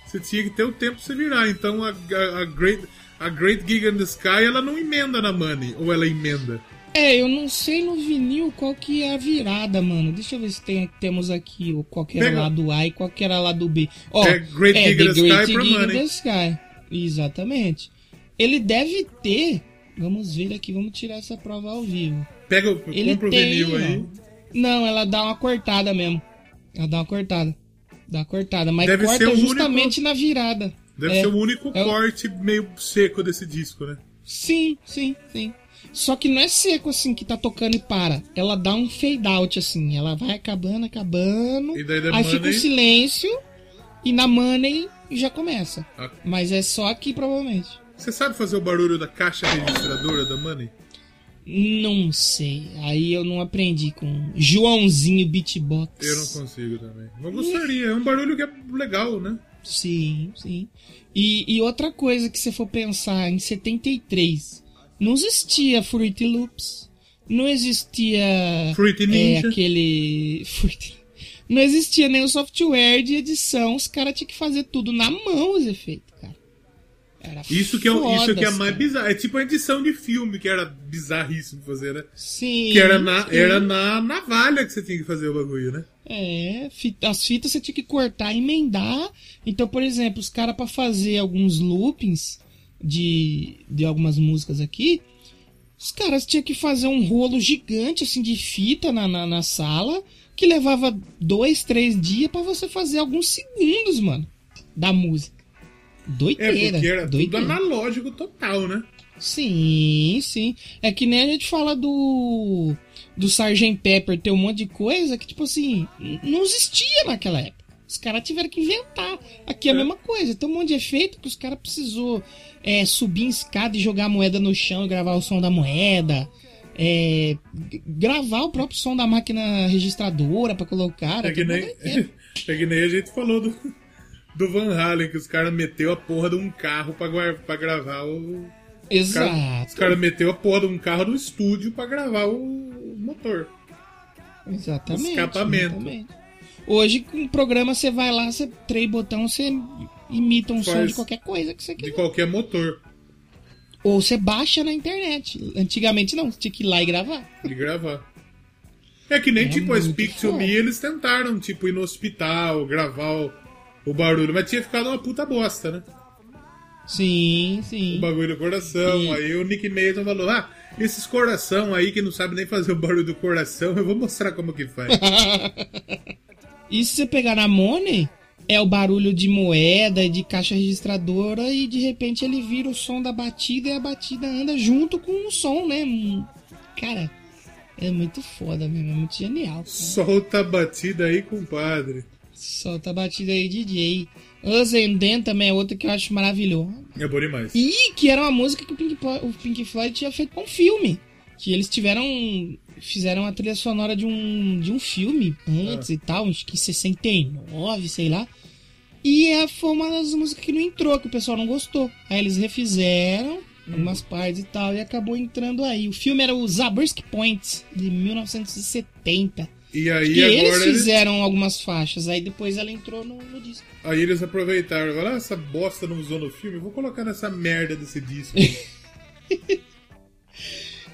Você tinha que ter o tempo pra você virar. Então a, a, a Great, a Great Gig in the Sky, ela não emenda na Money, ou ela emenda. É, eu não sei no vinil qual que é a virada, mano. Deixa eu ver se tem, temos aqui o qual que era Pega- lá do A e qual que era lá do B. Ó, É Great Gig in the Sky pra Gig in the Sky. Exatamente. Ele deve ter. Vamos ver aqui, vamos tirar essa prova ao vivo. Pega, o- Ele compra o vinil aí. Não, ela dá uma cortada mesmo. Ela dá uma cortada. Dá cortada, mas Deve ser corta o único- justamente na virada. Deve É. ser o único É o- corte meio seco desse disco, né? Sim, sim, sim. Só que não é seco assim que tá tocando e para. Ela dá um fade out assim. Ela vai acabando, acabando. E aí fica um Money- silêncio. E na Money já começa. Ah. Mas é só aqui provavelmente. Você sabe fazer o barulho da caixa registradora da Money? Não sei. Aí eu não aprendi com Joãozinho Beatbox. Eu não consigo também. Mas gostaria, é um barulho que é legal, né? Sim, sim. E, e outra coisa que você for pensar, em 73, não existia Fruity Loops, não existia Fruity é, Ninja. aquele... <laughs> Fruity- Não existia nem o software de edição, os caras tinham que fazer tudo na mão, os efeitos, cara. Era Isso que é, o- isso que é foda, mais bizarro. É tipo a edição de filme, que era bizarríssimo fazer, né? Sim. Que era na, sim. era na navalha que você tinha que fazer o bagulho, né? É, as fitas você tinha que cortar, emendar. Então, por exemplo, os caras pra fazer alguns loopings de, de algumas músicas aqui, os caras tinham que fazer um rolo gigante assim de fita na, na, na sala, que levava dois, três dias pra você fazer alguns segundos, mano, da música. É, Doideira. porque era tudo doideira. analógico total, né? Sim, sim. É que nem a gente fala do do Sgt. Pepper ter um monte de coisa que, tipo assim, não existia naquela época. Os caras tiveram que inventar. Aqui é a É. mesma coisa. Tem um monte de efeito que os caras precisou é, subir em escada e jogar a moeda no chão e gravar o som da moeda. É, gravar o próprio som da máquina registradora pra colocar. É que, tudo nem, <laughs> é que nem a gente falou do, do Van Halen, que os caras meteu a porra de um carro pra, gravar o. Os caras Exato. cara meteu a porra de um carro no estúdio pra gravar o motor. Exatamente. Escapamento. exatamente. Hoje, com o programa, você vai lá, você três botão, você imita um som Faz de qualquer coisa que você De quiser. qualquer motor Ou você baixa na internet. Antigamente não, você tinha que ir lá e gravar. de gravar. É que nem É tipo a muito Speak to foda. Me, eles tentaram, tipo, ir no hospital, gravar o, o barulho, mas tinha ficado uma puta bosta, né? Sim, O sim. bagulho do coração. E- Aí o Nick Mason falou: Ah, esses coração aí que não sabe nem fazer o barulho do coração, eu vou mostrar como que faz. <laughs> E se você pegar na Money, é o barulho de moeda e de caixa registradora e de repente ele vira o som da batida e a batida anda junto com o som, né? Hum, Cara, é muito foda mesmo, é muito genial. Cara. Solta a batida aí, compadre. Solta a batida aí, DJ. Us and Then também é outra que eu acho maravilhosa. É bom demais. E que era uma música que o Pink, o Pink Floyd tinha feito pra um filme. Que eles tiveram. Fizeram a trilha sonora de um, de um filme antes e tal, acho que em 69, sei lá. E é, foi uma das músicas que não entrou, que o pessoal não gostou. Aí eles refizeram algumas partes e tal, e acabou entrando aí. O filme era o Zabriskie Point, de 1970. E aí E eles agora eles, fizeram algumas faixas, aí depois ela entrou no, no disco. aí eles aproveitaram. Falaram, ah, essa bosta não usou no filme, vou colocar nessa merda desse disco. <laughs>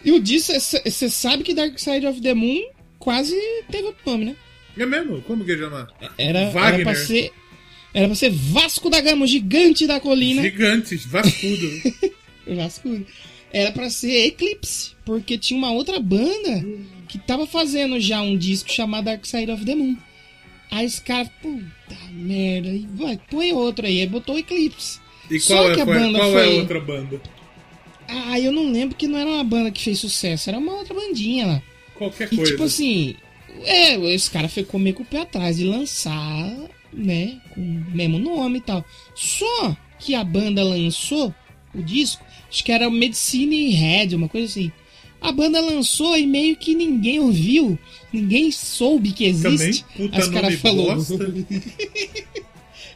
E o disco, você sabe que Dark Side of the Moon quase teve outro nome, né? é mesmo? Como que é chamar? Era, era Wagner. pra ser. Era pra ser Vasco da Gama, o gigante da colina. Gigante, vascudo. <laughs> Vasco. Era pra ser Eclipse, porque tinha uma outra banda que tava fazendo já um disco chamado Dark Side of the Moon. Aí os caras, puta merda, e vai, põe outro aí, aí botou Eclipse. E Só qual, é, que a foi- banda qual é foi- a outra banda? Ah, eu não lembro que não era uma banda que fez sucesso, era uma outra bandinha lá. Qualquer E coisa. tipo assim, é, esse cara ficou meio com o pé atrás de lançar, né, com o mesmo nome e tal. Só que a banda lançou o disco, acho que era o Medicine Head, uma coisa assim. A banda lançou e meio que ninguém ouviu, ninguém soube que Também, existe. puta As cara nome falou. <laughs>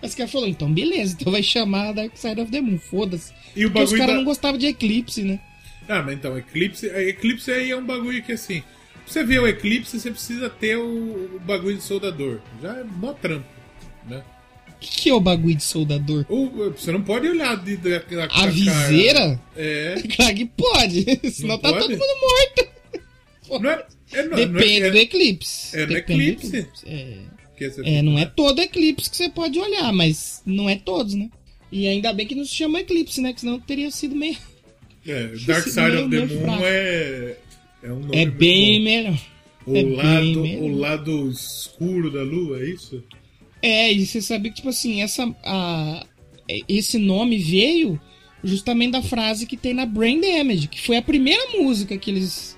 As caras falaram, então beleza, então vai chamar Dark Side of the Moon, foda-se. E o Porque os caras da- não gostavam de Eclipse, né? Ah, mas então, Eclipse, a Eclipse aí é um bagulho que assim. Pra você ver o Eclipse, você precisa ter o, o bagulho de soldador. Já é mó trampo, né? O que, que é o bagulho de soldador? Ou, você não pode olhar de, da da- A viseira? cara. É. <laughs> Claro que pode, senão Não tá pode? todo mundo morto. Não é, é, não, Depende não é, do eclipse. é no Depende do eclipse? É. que você- É, não é todo eclipse que você pode olhar, mas não é todos, né? E ainda bem que não se chama eclipse, né? Que senão teria sido meio. É, <laughs> Dark Side of the Moon fraco. é. É um nome É bem melhor. O, é lado, melhor. o lado escuro da lua, é isso? É, e você sabe que, tipo assim, essa. A, esse nome veio justamente da frase que tem na Brain Damage, que foi a primeira música que eles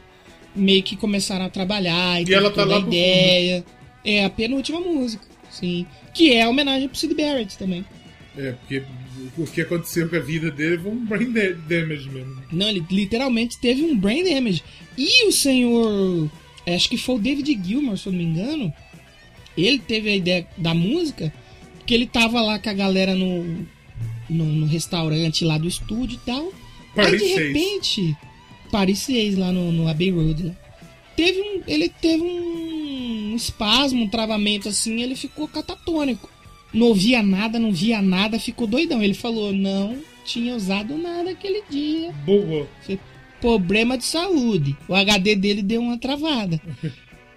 meio que começaram a trabalhar e, teve ela tá toda lá a ideia. É a penúltima música, sim. Que é a homenagem pro Sid Barrett também. É, porque o que aconteceu com a vida dele foi um brain da- damage mesmo. Não, ele literalmente teve um brain damage. E o senhor. Acho que foi o David Gilmour, se eu não me engano. Ele teve a ideia da música. Porque ele tava lá com a galera no, no, no restaurante lá do estúdio e tal. Paris Aí de 6. repente. Paris 6 lá no, no Abbey Road. Né? Teve um. Ele teve um, espasmo, um travamento assim. Ele ficou catatônico. Não ouvia nada, não via nada, ficou doidão. Ele falou: não tinha usado nada aquele dia. Bugou. Problema de saúde. O HD dele deu uma travada. <laughs>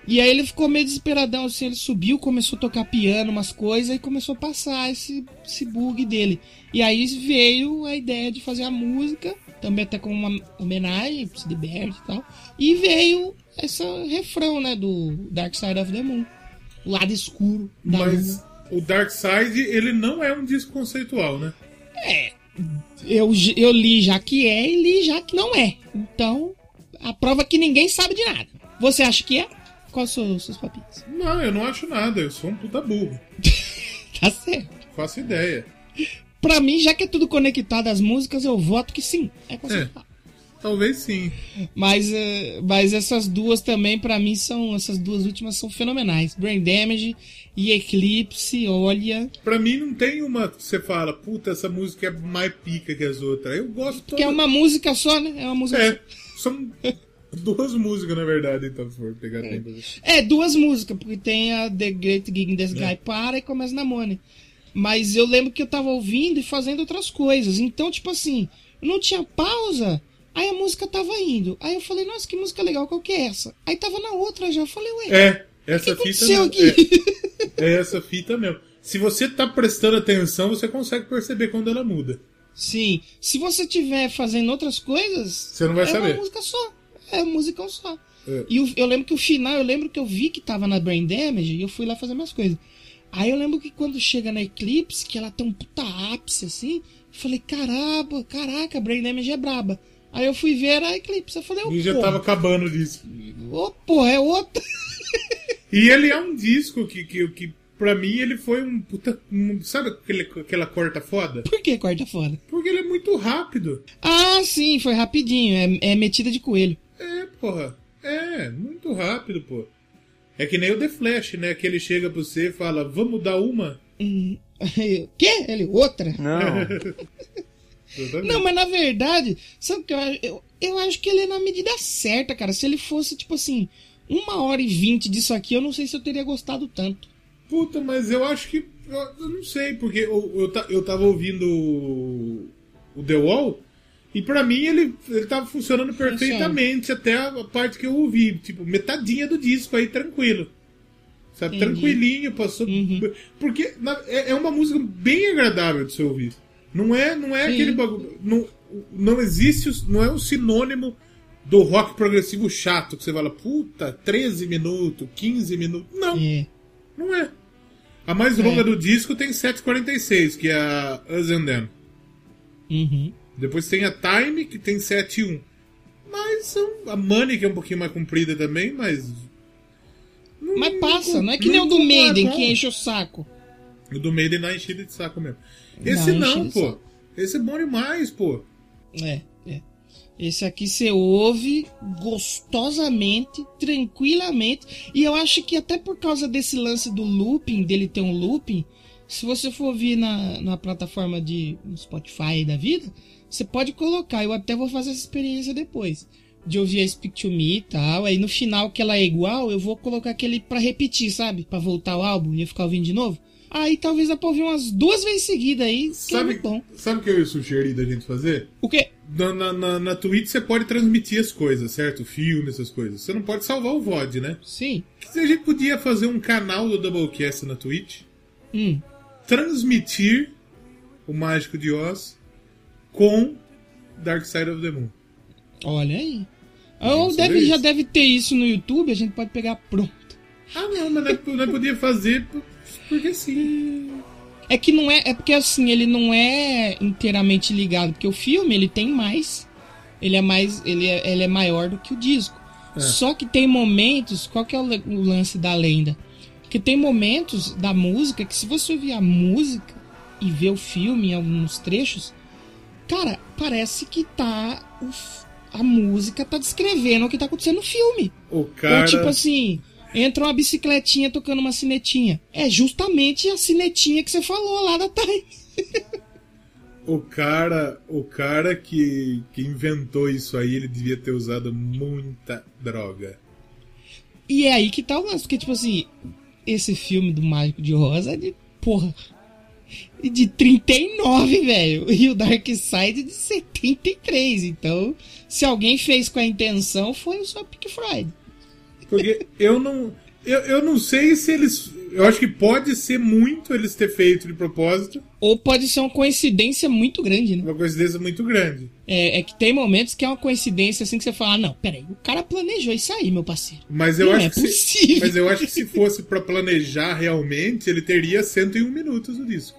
E aí ele ficou meio desesperadão, assim, ele subiu, começou a tocar piano, umas coisas, e começou a passar esse, esse bug dele. E aí veio a ideia de fazer a música, também até como uma homenagem pro Sid Barrett e tal. E veio esse refrão, né, do Dark Side of the Moon. O lado escuro da Mas lua. o Dark Side, ele não é um disco conceitual, né? Eu, eu li já que é e li já que não é. Então, a prova é que ninguém sabe de nada. Você acha que é? Quais são os seus palpites? Não, eu não acho nada. Eu sou um puta burro. <laughs> Tá certo. Faço ideia. Pra mim, já que é tudo conectado às músicas, eu voto que sim. É conceitual. Talvez sim. Mas, eh, mas essas duas também, pra mim, são. Essas duas últimas são fenomenais. Brain Damage e Eclipse, olha. Pra mim não tem uma que você fala, puta, essa música é mais pica que as outras. Eu gosto Que é uma música só, né? É uma música É, são <laughs> <laughs> duas músicas, na verdade, então, se for pegar tempo. É, duas músicas, porque tem a The Great Gig in the Sky para e começa na Money. Mas eu lembro que eu tava ouvindo e fazendo outras coisas. Então, tipo assim, não tinha pausa. Aí a música tava indo. Aí eu falei, nossa, que música legal, qual que é essa? Aí tava na outra já. Eu falei, ué, É, essa que fita aqui? É, é essa fita mesmo. Se você tá prestando atenção, você consegue perceber quando ela muda. Sim. Se você tiver fazendo outras coisas. Você não vai é saber. uma música só. É uma música só. É. E o- eu lembro que o final, eu lembro que eu vi que tava na Brain Damage e eu fui lá fazer minhas coisas. Aí eu lembro que quando chega na Eclipse, que ela tem um puta ápice assim, eu falei, caramba, caraca, a Brain Damage é braba. Aí eu fui ver a Eclipse, eu falei, ô E já porra, tava acabando disso. ô porra, é outra. E ele é um disco que, que, que pra mim, ele foi um puta. um- sabe aquele, aquela corta foda? Por que corta foda? Porque ele é muito rápido. Ah, sim, foi rapidinho, é, é metida de coelho. É, porra. É, muito rápido, pô. É que nem o The Flash, né? Que ele chega pra você e fala, vamos dar uma? Hum, Quê? Ele, outra? Não. <laughs> Não, mas na verdade, sabe o que eu acho? Eu, eu acho que ele é na medida certa, cara. Se ele fosse, tipo assim, uma hora e vinte disso aqui, eu não sei se eu teria gostado tanto. Puta, mas eu acho que. Eu, eu não sei, porque eu, eu, eu tava ouvindo o, o The Wall e pra mim ele, ele tava funcionando perfeitamente até a, parte que eu ouvi. Tipo, metadinha do disco aí, tranquilo. Sabe, Entendi. tranquilinho, passou. Uhum. Porque na- é, é uma música bem agradável de se ouvir. Não é, não é Sim. aquele bagulho. Não, não existe, não é um sinônimo do rock progressivo chato que você fala, puta, 13 minutos, 15 minutos. Não. É. Não é. A mais longa do disco tem 7,46, que é a Us and Them. Uhum. Depois tem a Time, que tem 7,1. Mas são, a Money, que é um pouquinho mais comprida também, mas. Não- Mas passa, não é que nem o do não Maiden que não. enche o saco. O do Maiden na enchida de saco mesmo. Dá Esse não, de pô. Esse é bom demais, pô. É, é. Esse aqui você ouve gostosamente, tranquilamente. E eu acho que até por causa desse lance do looping, dele ter um looping, se você for ouvir na, na plataforma de Spotify da vida, você pode colocar. Eu até vou fazer essa experiência depois. De ouvir a Speak to Me e tal. Aí no final que ela é igual, eu vou colocar aquele pra repetir, sabe? Pra voltar o álbum e eu ficar ouvindo de novo. Aí talvez dá pra ouvir umas duas vezes seguidas aí, que é Sabe, muito bom. sabe o que eu ia sugerir da gente fazer? O quê? Na, na, na, na Twitch você pode transmitir as coisas, certo? Filme, essas coisas. Você não pode salvar o VOD, né? Sim. Se a gente podia fazer um canal do Doublecast na Twitch, Hum. transmitir o Mágico de Oz com Dark Side of the Moon. Olha aí. Ou Vamos deve, fazer já deve ter isso no YouTube, a gente pode pegar pronto. Ah, não, mas nós, nós podia fazer por- porque sim. É que não é. É porque assim, ele não é inteiramente ligado. Porque o filme ele tem mais. Ele é mais. Ele é, ele é maior do que o disco. Só que tem momentos. Qual que é o, o lance da lenda? Que tem momentos da música que se você ouvir a música e ver o filme em alguns trechos, cara, parece que tá. a música tá descrevendo o que tá acontecendo no filme. O cara. Ou tipo assim, entra uma bicicletinha tocando uma cinetinha. É justamente a cinetinha que você falou lá da Thay. O cara, o cara que, que inventou isso aí, ele devia ter usado muita droga. E é aí que tá o lance, porque tipo assim, esse filme do Mágico de Rosa é de, porra, de 39, velho. <laughs> E o Dark Side de 73. Então, se alguém fez com a intenção, foi o só Pink Friday. Porque eu não. Eu, eu não sei se eles. Eu acho que pode ser muito eles ter feito de propósito. Ou pode ser uma coincidência muito grande, né? Uma coincidência muito grande. É, é que tem momentos que é uma coincidência assim que você fala, ah, não, peraí, o cara planejou isso aí, meu parceiro. Mas eu Não acho é que se, possível. Mas eu acho que se fosse pra planejar realmente, ele teria 101 minutos no disco.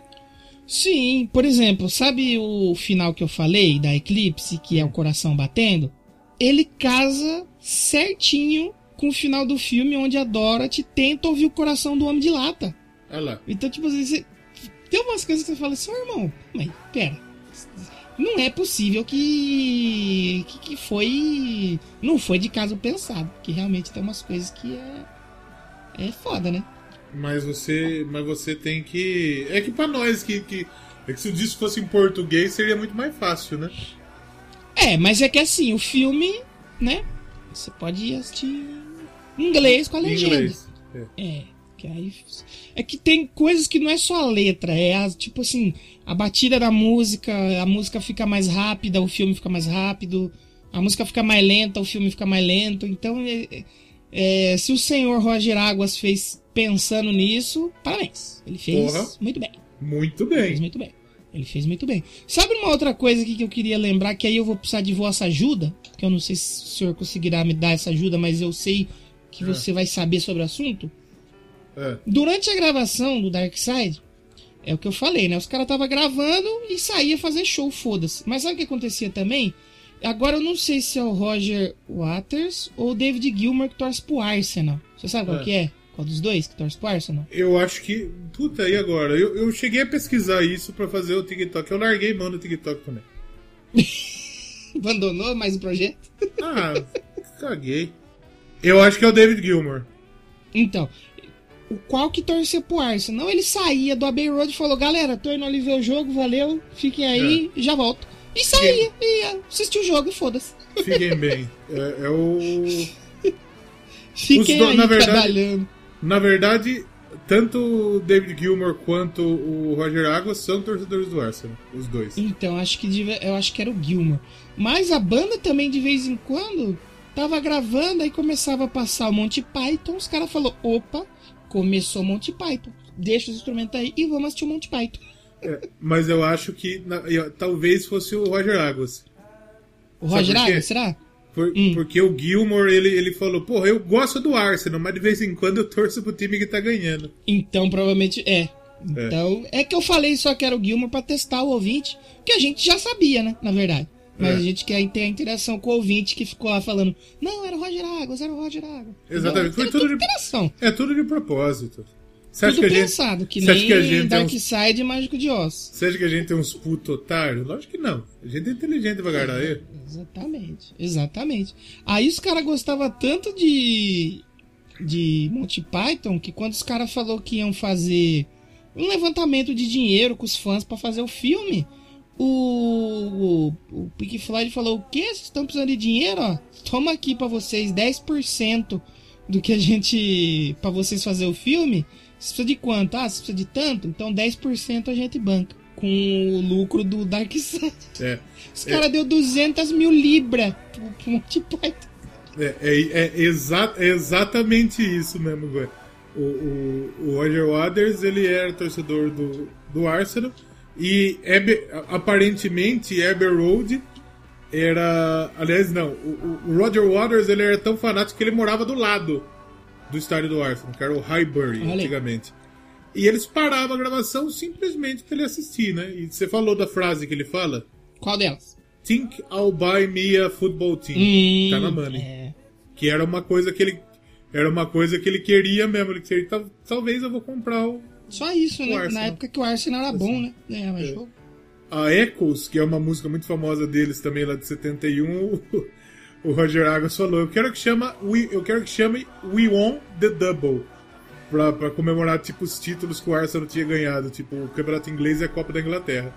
Sim, por exemplo, sabe o final que eu falei da Eclipse, que é o coração batendo? Ele casa certinho com o final do filme onde a Dorothy tenta ouvir o coração do Homem de Lata. Lá. Então, tipo assim, você... tem umas coisas que você fala assim, "Ô, irmão, mas pera. Não é possível que... que. que foi. Não foi de caso pensado. Que realmente tem umas coisas que é. É foda, né? Mas você, mas você tem que. É que pra nós que, que. É que se o disco fosse em português seria muito mais fácil, né? É, mas é que assim, o filme, né? Você pode assistir em inglês com a legenda. inglês. É. É, que aí. É que tem coisas que não é só a letra, é as, tipo assim, a batida da música, a música fica mais rápida, o filme fica mais rápido, a música fica mais lenta, o filme fica mais lento. Então, é- é, se o senhor Roger Águas fez pensando nisso, parabéns. Ele fez Porra. muito bem. Muito Fez bem. muito bem. Ele fez muito bem. Sabe uma outra coisa aqui que eu queria lembrar, que aí eu vou precisar de vossa ajuda? Que eu não sei se o senhor conseguirá me dar essa ajuda, mas eu sei que É. você vai saber sobre o assunto. É. Durante a gravação do Dark Side, é o que eu falei, né? Os caras estavam gravando e saía fazer show, foda-se. Mas sabe o que acontecia também? Agora eu não sei se é o Roger Waters ou o David Gilmour que torce pro Arsenal. Você sabe qual É. que é? Qual dos dois que torce pro Arsenal? Eu acho que. Puta, e agora? Eu, eu cheguei a pesquisar isso pra fazer o TikTok. Eu larguei mão do TikTok também. <laughs> Abandonou mais o projeto? Ah, caguei. Eu acho que é o David Gilmour. Então, o qual que torcia pro Arsenal? Ele saía do Abbey Road e falou: Galera, tô indo ali ver o jogo, valeu, fiquem aí, já volto. E saía, e ia assistir o jogo, foda-se. Fiquem bem. É, é o. <laughs> Fiquem do- aí na verdade- trabalhando. Na verdade, tanto o David Gilmour quanto o Roger Águas são torcedores do Arsenal. Os dois. Então, acho que eu acho que era o Gilmore. Mas a banda também, de vez em quando, tava gravando, aí começava a passar o Monty Python, os caras falaram, opa, começou o Monty Python. Deixa os instrumentos aí e vamos assistir o Monty Python. É, mas eu acho que na- eu- talvez fosse o Roger Águas. O Roger? Águas, será? Por- Porque o Gilmore, ele, ele falou, porra, eu gosto do Arsenal, mas de vez em quando eu torço pro time que tá ganhando. Então, provavelmente é. Então, é. que eu falei só que era o Gilmore pra testar o ouvinte, que a gente já sabia, né? Na verdade. Mas É. a gente quer ter a interação com o ouvinte que ficou lá falando: Não, era o Roger Águas, era o Roger Águas. Exatamente, foi tudo de- interação. É tudo de propósito. Você Tudo que a gente, pensado, que nem que a gente é Dark uns- Side e Mágico de Oz. Você acha que a gente é uns puto otários? Lógico que não. A gente é inteligente devagar aí. Exatamente, exatamente. Aí os caras gostavam tanto de de Monty Python que quando os caras falou que iam fazer um levantamento de dinheiro com os fãs pra fazer o filme, o, o, o Pink Floyd falou: "O quê? Vocês estão precisando de dinheiro, ó? Toma aqui pra vocês 10% do que a gente Pra vocês fazer o filme. Você precisa de quanto? Ah, você precisa de tanto? Então 10% a gente banca com o lucro do Dark <laughs> Side. É. Os caras deu 200 mil libras pro, pro Monty Python. É, é, é exa- é exatamente isso mesmo, Gwen. O, o, o Roger Waters, ele era torcedor do, do Arsenal e aparentemente Abbey Road era... Aliás, não. O, o Roger Waters, ele era tão fanático que ele morava do lado do estádio do Arsenal, que era o Highbury, Olha antigamente. E eles paravam a gravação simplesmente pra ele assistir, né? E você falou da frase que ele fala? Qual delas? Think I'll buy me a football team. Hum, tá na money. É. Que era uma coisa que ele. Era uma coisa que ele queria mesmo. Ele queria, "Tal- talvez eu vou comprar o. Só isso, O né? Arsenal. Na época que o Arsenal era bom, né? Ganhava É. jogo. A Echoes, que é uma música muito famosa deles também, lá de 71, <laughs> o, Roger Agas falou, eu quero que chama, We- eu quero que chame We Won the Double. Pra, pra comemorar, tipo, os títulos que o Arsenal tinha ganhado, tipo, o Campeonato Inglês e a Copa da Inglaterra.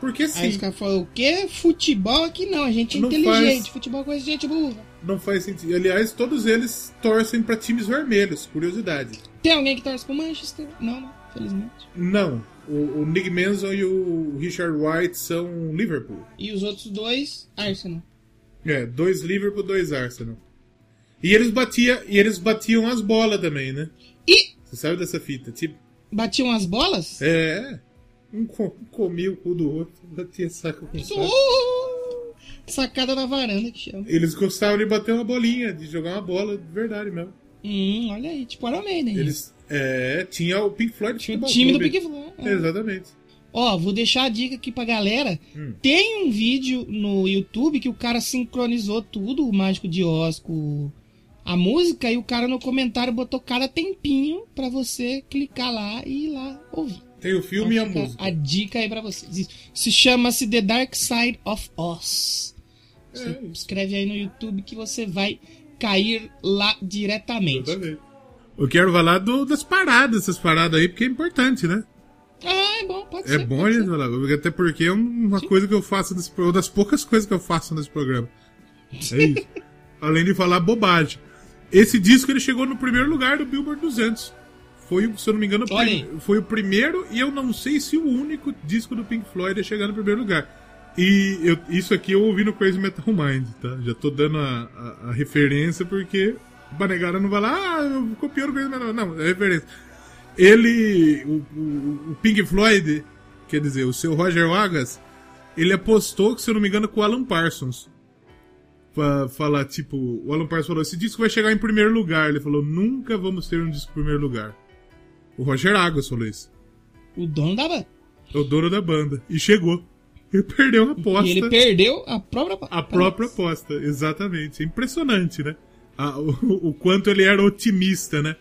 Porque Aí os sim, caras falaram, o quê? Futebol aqui não, a gente é inteligente. faz. Futebol com gente burra. não faz sentido. Aliás, todos eles torcem pra times vermelhos, curiosidade. Tem alguém que torce pro Manchester? Não, não, felizmente. Não, o, o Nick Manson e o Richard White são Liverpool. E os outros dois, Arsenal. É, dois Liverpool, dois Arsenal. E eles, batia, e eles batiam as bolas também, né? E Você sabe dessa fita? Tipo, batiam as bolas? é. Um, co- um comia o cu do outro, batia saco com saco. Uh! Sacada na varanda que chama. Eles gostavam de bater uma bolinha, de jogar uma bola de verdade mesmo. Hum, olha aí, tipo Iron Maiden. Eles. É, tinha o Pink Floyd Tinha o time do. Pink Floyd. é. Exatamente. Ó, vou deixar a dica aqui pra galera. Hum. Tem um vídeo no YouTube que o cara sincronizou tudo, o Mágico de Oz com a música, e o cara no comentário botou cada tempinho pra você clicar lá e ir lá ouvir. Tem o filme e a Então música. A dica aí pra vocês. Se chama-se The Dark Side of Oz. Você É, escreve aí no YouTube que você vai cair lá diretamente. Exatamente. Eu quero falar do- das paradas, essas paradas aí, porque é importante, né? Ah, é bom, pode É ser. bom a pode gente ser. falar, até porque é uma coisa que eu faço nesse programa, das poucas coisas que eu faço nesse programa. É isso. <laughs> Além de falar bobagem. Esse disco ele chegou no primeiro lugar do Billboard 200. Foi, o- se eu não me engano, o foi o primeiro e eu não sei se o único disco do Pink Floyd a chegar no primeiro lugar. E eu- isso aqui eu ouvi no Crazy Metal Mind, tá? Já tô dando a, a- a referência porque o Banegara não vai lá, ah, eu copiou no Crazy Metal Não, é referência. Ele, o, o- Pink Floyd, quer dizer, o seu Roger Wagas, ele apostou, que se eu não me engano, com o Alan Parsons. Pra falar, tipo, o Alan Parsons falou: esse disco vai chegar em primeiro lugar. Ele falou: nunca vamos ter um disco em primeiro lugar. O Roger Águas falou isso. O dono da banda. O dono da banda. E chegou. Ele perdeu a aposta. E ele perdeu a própria A própria aposta, exatamente. É impressionante, né? A- o, o quanto ele era otimista, né?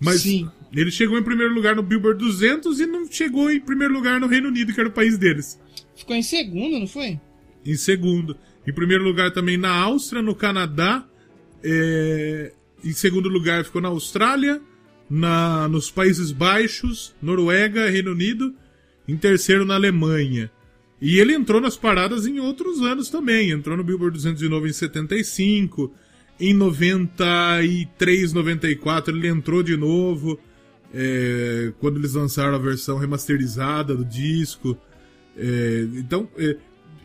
Mas Sim. Ele chegou em primeiro lugar no Billboard 200 e não chegou em primeiro lugar no Reino Unido, que era o país deles. Ficou em segundo, não foi? Em segundo. Em primeiro lugar também na Áustria, no Canadá. é, Em segundo lugar ficou na Austrália, na... nos Países Baixos, Noruega, Reino Unido. Em terceiro na Alemanha. E ele entrou nas paradas em outros anos também. Entrou no Billboard 209 em 75. Em 93, 94 ele entrou de novo. É, quando eles lançaram a versão remasterizada do disco. É, então, é,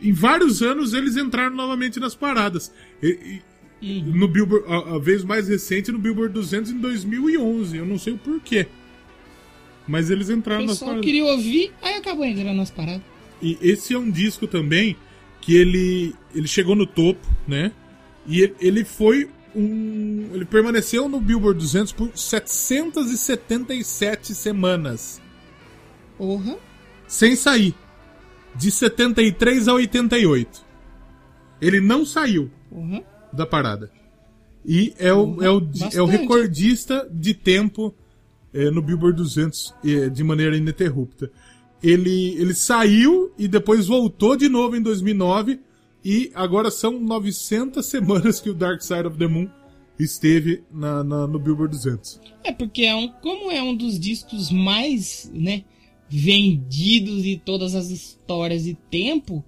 em vários anos eles entraram novamente nas paradas. E- e- no Billboard, a, a vez mais recente no Billboard 200 em 2011. Eu não sei o porquê. Mas eles O entraram nas paradas. queria ouvir, aí acabou entrando nas paradas. E esse é um disco também que ele, ele chegou no topo, né? E ele, ele foi um. Ele permaneceu no Billboard 200 por 777 semanas. Sem sair. De 73 a 88. Ele não saiu Porra. da parada. E é o, é o, é o recordista de tempo é, no Billboard 200 é, de maneira ininterrupta. Ele, ele saiu e depois voltou de novo em 2009 e agora são 900 <laughs> semanas que o Dark Side of the Moon esteve na, na- no Billboard 200. É porque é um, como é um dos discos mais, né, vendidos de todas as histórias de tempo,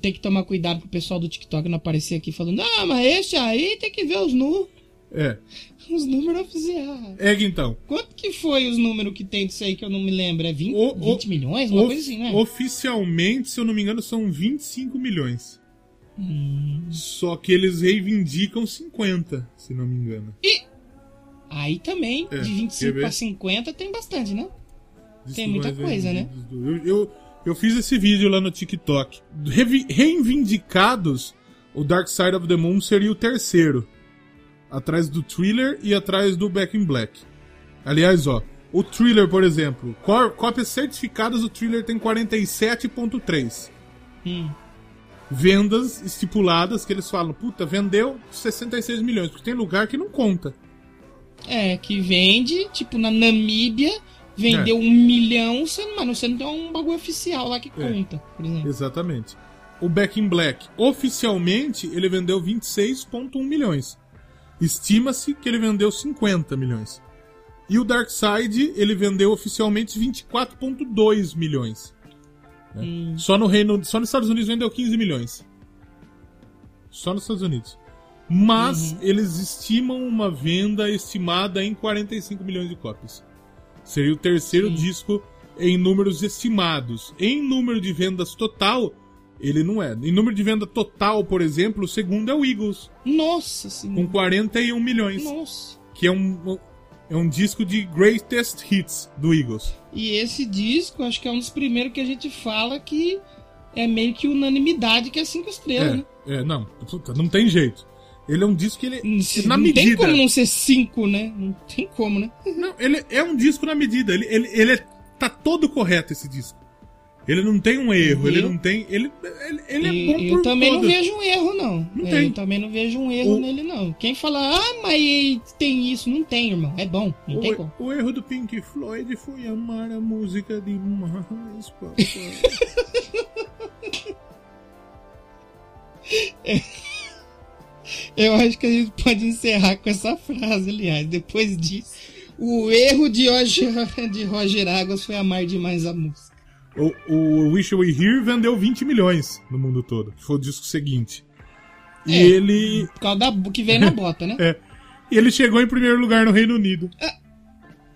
tem que tomar cuidado pro pessoal do TikTok não aparecer aqui falando, ah, mas esse aí tem que ver os, nu É. <laughs> os números oficiais. É que então. Quanto que foi os números que tem disso aí que eu não me lembro? É 20, O- o- 20 milhões? Uma Of- coisa assim, né? Oficialmente, se eu não me engano, são 25 milhões. Hum. Só que eles reivindicam 50, se não me engano. Aí também, É, de quer 25 ver? pra 50 tem bastante, né? Tem muita coisa, né? Eu, eu, eu fiz esse vídeo lá no TikTok. Reivindicados, o Dark Side of the Moon seria o terceiro. Atrás do Thriller e atrás do Back in Black. Aliás, ó, O Thriller, por exemplo, có- cópias certificadas, o Thriller tem 47.3. Hum. Vendas estipuladas que eles falam, puta, vendeu 66 milhões, porque tem lugar que não conta. É, que vende, tipo, na Namíbia, vendeu É. um milhão, mano, você não tem um bagulho oficial lá que É. conta, por exemplo. Exatamente. O Back in Black, oficialmente, ele vendeu 26,1 milhões. Estima-se que ele vendeu 50 milhões. E o Dark Side, ele vendeu oficialmente 24,2 milhões. Né? Hum. Só no Reino, só nos Estados Unidos vendeu 15 milhões. Só nos Estados Unidos. Mas Uhum. eles estimam uma venda estimada em 45 milhões de cópias. Seria o terceiro Sim. disco em números estimados. Em número de vendas total, ele não é. Em número de venda total, por exemplo, o segundo é o Eagles, Nossa com senhora. 41 milhões. Nossa. Que é um, é um disco de greatest hits do Eagles. E esse disco, acho que é um dos primeiros que a gente fala que é meio que unanimidade que é cinco estrelas, né? É, é, não, puta, não tem jeito. Ele é um disco que ele. Não, na não tem medida. como não ser cinco, né? Não tem como, né? Não, ele é um disco na medida. Ele, ele, ele é- tá todo correto esse disco. Ele não tem um erro, ele Eu- não tem. Ele, ele, ele é E- bom eu por também todo. não vejo um erro, não. Não É, tem. Eu também não vejo um erro O- nele, não. Quem fala, ah, mas tem isso, não tem, irmão. É bom, não tem O, como. o erro do Pink Floyd foi amar a música demais, papai. <laughs> Eu acho que a gente pode encerrar com essa frase, aliás. Depois disso, o erro de Roger, de Roger Águas foi amar demais a música. O, o Wish Were Here vendeu 20 milhões no mundo todo. que Foi o disco seguinte. E É. ele. Por causa da que veio na bota, né? <laughs> É. E ele chegou em primeiro lugar no Reino Unido.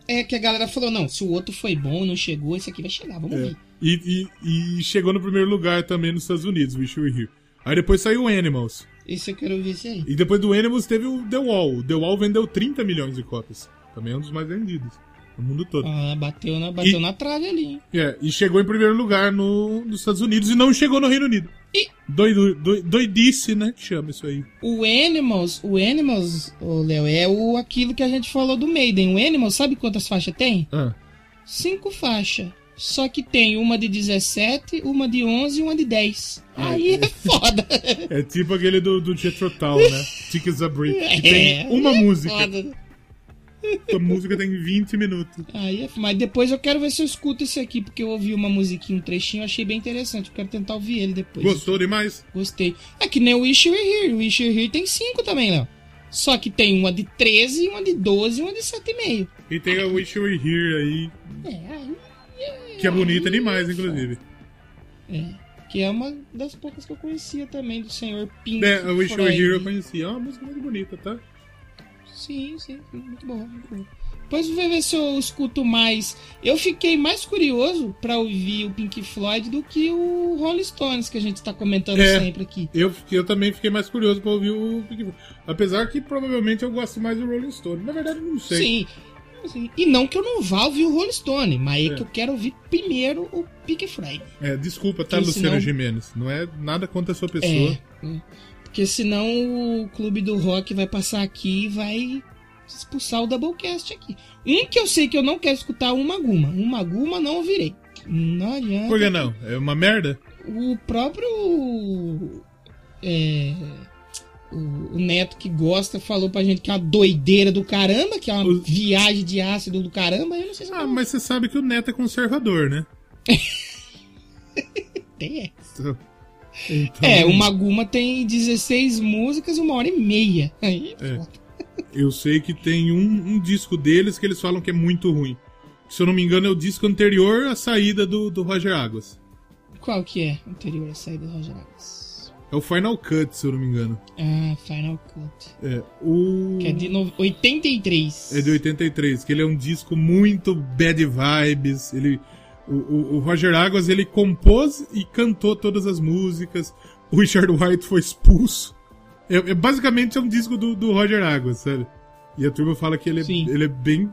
É que a galera falou, não, se o outro foi bom, não chegou, esse aqui vai chegar, vamos É. ver. E, e, e chegou no primeiro lugar também nos Estados Unidos, Wish Were Here. Aí depois saiu o Animals. Esse eu quero ver esse aí. E depois do Animals teve o The Wall. O The Wall vendeu 30 milhões de cópias. Também é um dos mais vendidos no mundo todo. Ah, bateu na, bateu E- na trave ali, hein? É, e chegou em primeiro lugar no, nos Estados Unidos e não chegou no Reino Unido. E- Doido, doi- doidice, né? Que chama isso aí. O Animals, o Animals, ô Léo, é o, aquilo que a gente falou do Maiden. O Animals, sabe quantas faixas tem? Ah, Cinco faixas. Só que tem uma de 17, uma de 11 e uma de 10. Aí é foda. é tipo aquele do, do Jethro Tull, né? <laughs> Tickets a Break. Que tem É, uma aí é música. foda. A música tem 20 minutos. Aí é Mas depois eu quero ver se eu escuto esse aqui, porque eu ouvi uma musiquinha, um trechinho, achei bem interessante. Eu quero tentar ouvir ele depois. Gostou demais? Gostei. É que nem o Wish You Were Here. O Wish You Were Here tem cinco também, Léo. Só que tem uma de 13, uma de 12 e uma de 7,5. E tem a Wish You Were Here aí, É, aí que é bonita demais, inclusive. É, que é uma das poucas que eu conhecia também do senhor Pink É, a Wish You Were. Here eu conheci. É uma música muito bonita, tá? Sim, sim, muito bom, muito bom. Depois vou ver se eu escuto mais. Eu fiquei mais curioso pra ouvir o Pink Floyd do que o Rolling Stones, que a gente tá comentando É. sempre aqui. Eu, eu também fiquei mais curioso pra ouvir o Pink Floyd. Apesar que provavelmente eu gosto mais do Rolling Stone. Na verdade, não sei. Sim. E não que eu não vá ouvir o Rolling Stone, mas é, É. que eu quero ouvir primeiro o Pink Floyd. É, desculpa, tá, Luciano senão- Gimenez? Não é nada contra a sua pessoa. É, é. Porque senão o clube do rock vai passar aqui e vai expulsar o Doublecast aqui. Um que eu sei que eu não quero escutar, o Maguma. O Maguma não ouvirei. Não adianta. Por que não? É uma merda? O próprio. é, o, Neto que gosta falou pra gente que é uma doideira do caramba, que é uma O- viagem de ácido do caramba. Eu não sei se eu Ah, mas você sabe que o Neto é conservador, né? <laughs> tem essa. Então, então, É, o Maguma tem 16 músicas, uma hora e meia. Aí, É. Eu sei que tem um, um disco deles que eles falam que é muito ruim. Se eu não me engano, é o disco anterior à saída do, do Roger Águas. Qual que é anterior à saída do Roger Águas? É o Final Cut, se eu não me engano. Ah, Final Cut. É, o... Que é de no... 83. É de 83, que ele é um disco muito bad vibes. Ele, o, o, o Roger Águas ele compôs e cantou todas as músicas. O Richard White foi expulso. É, é- basicamente é um disco do, do Roger Águas, sabe? E a turma fala que ele, é- ele é bem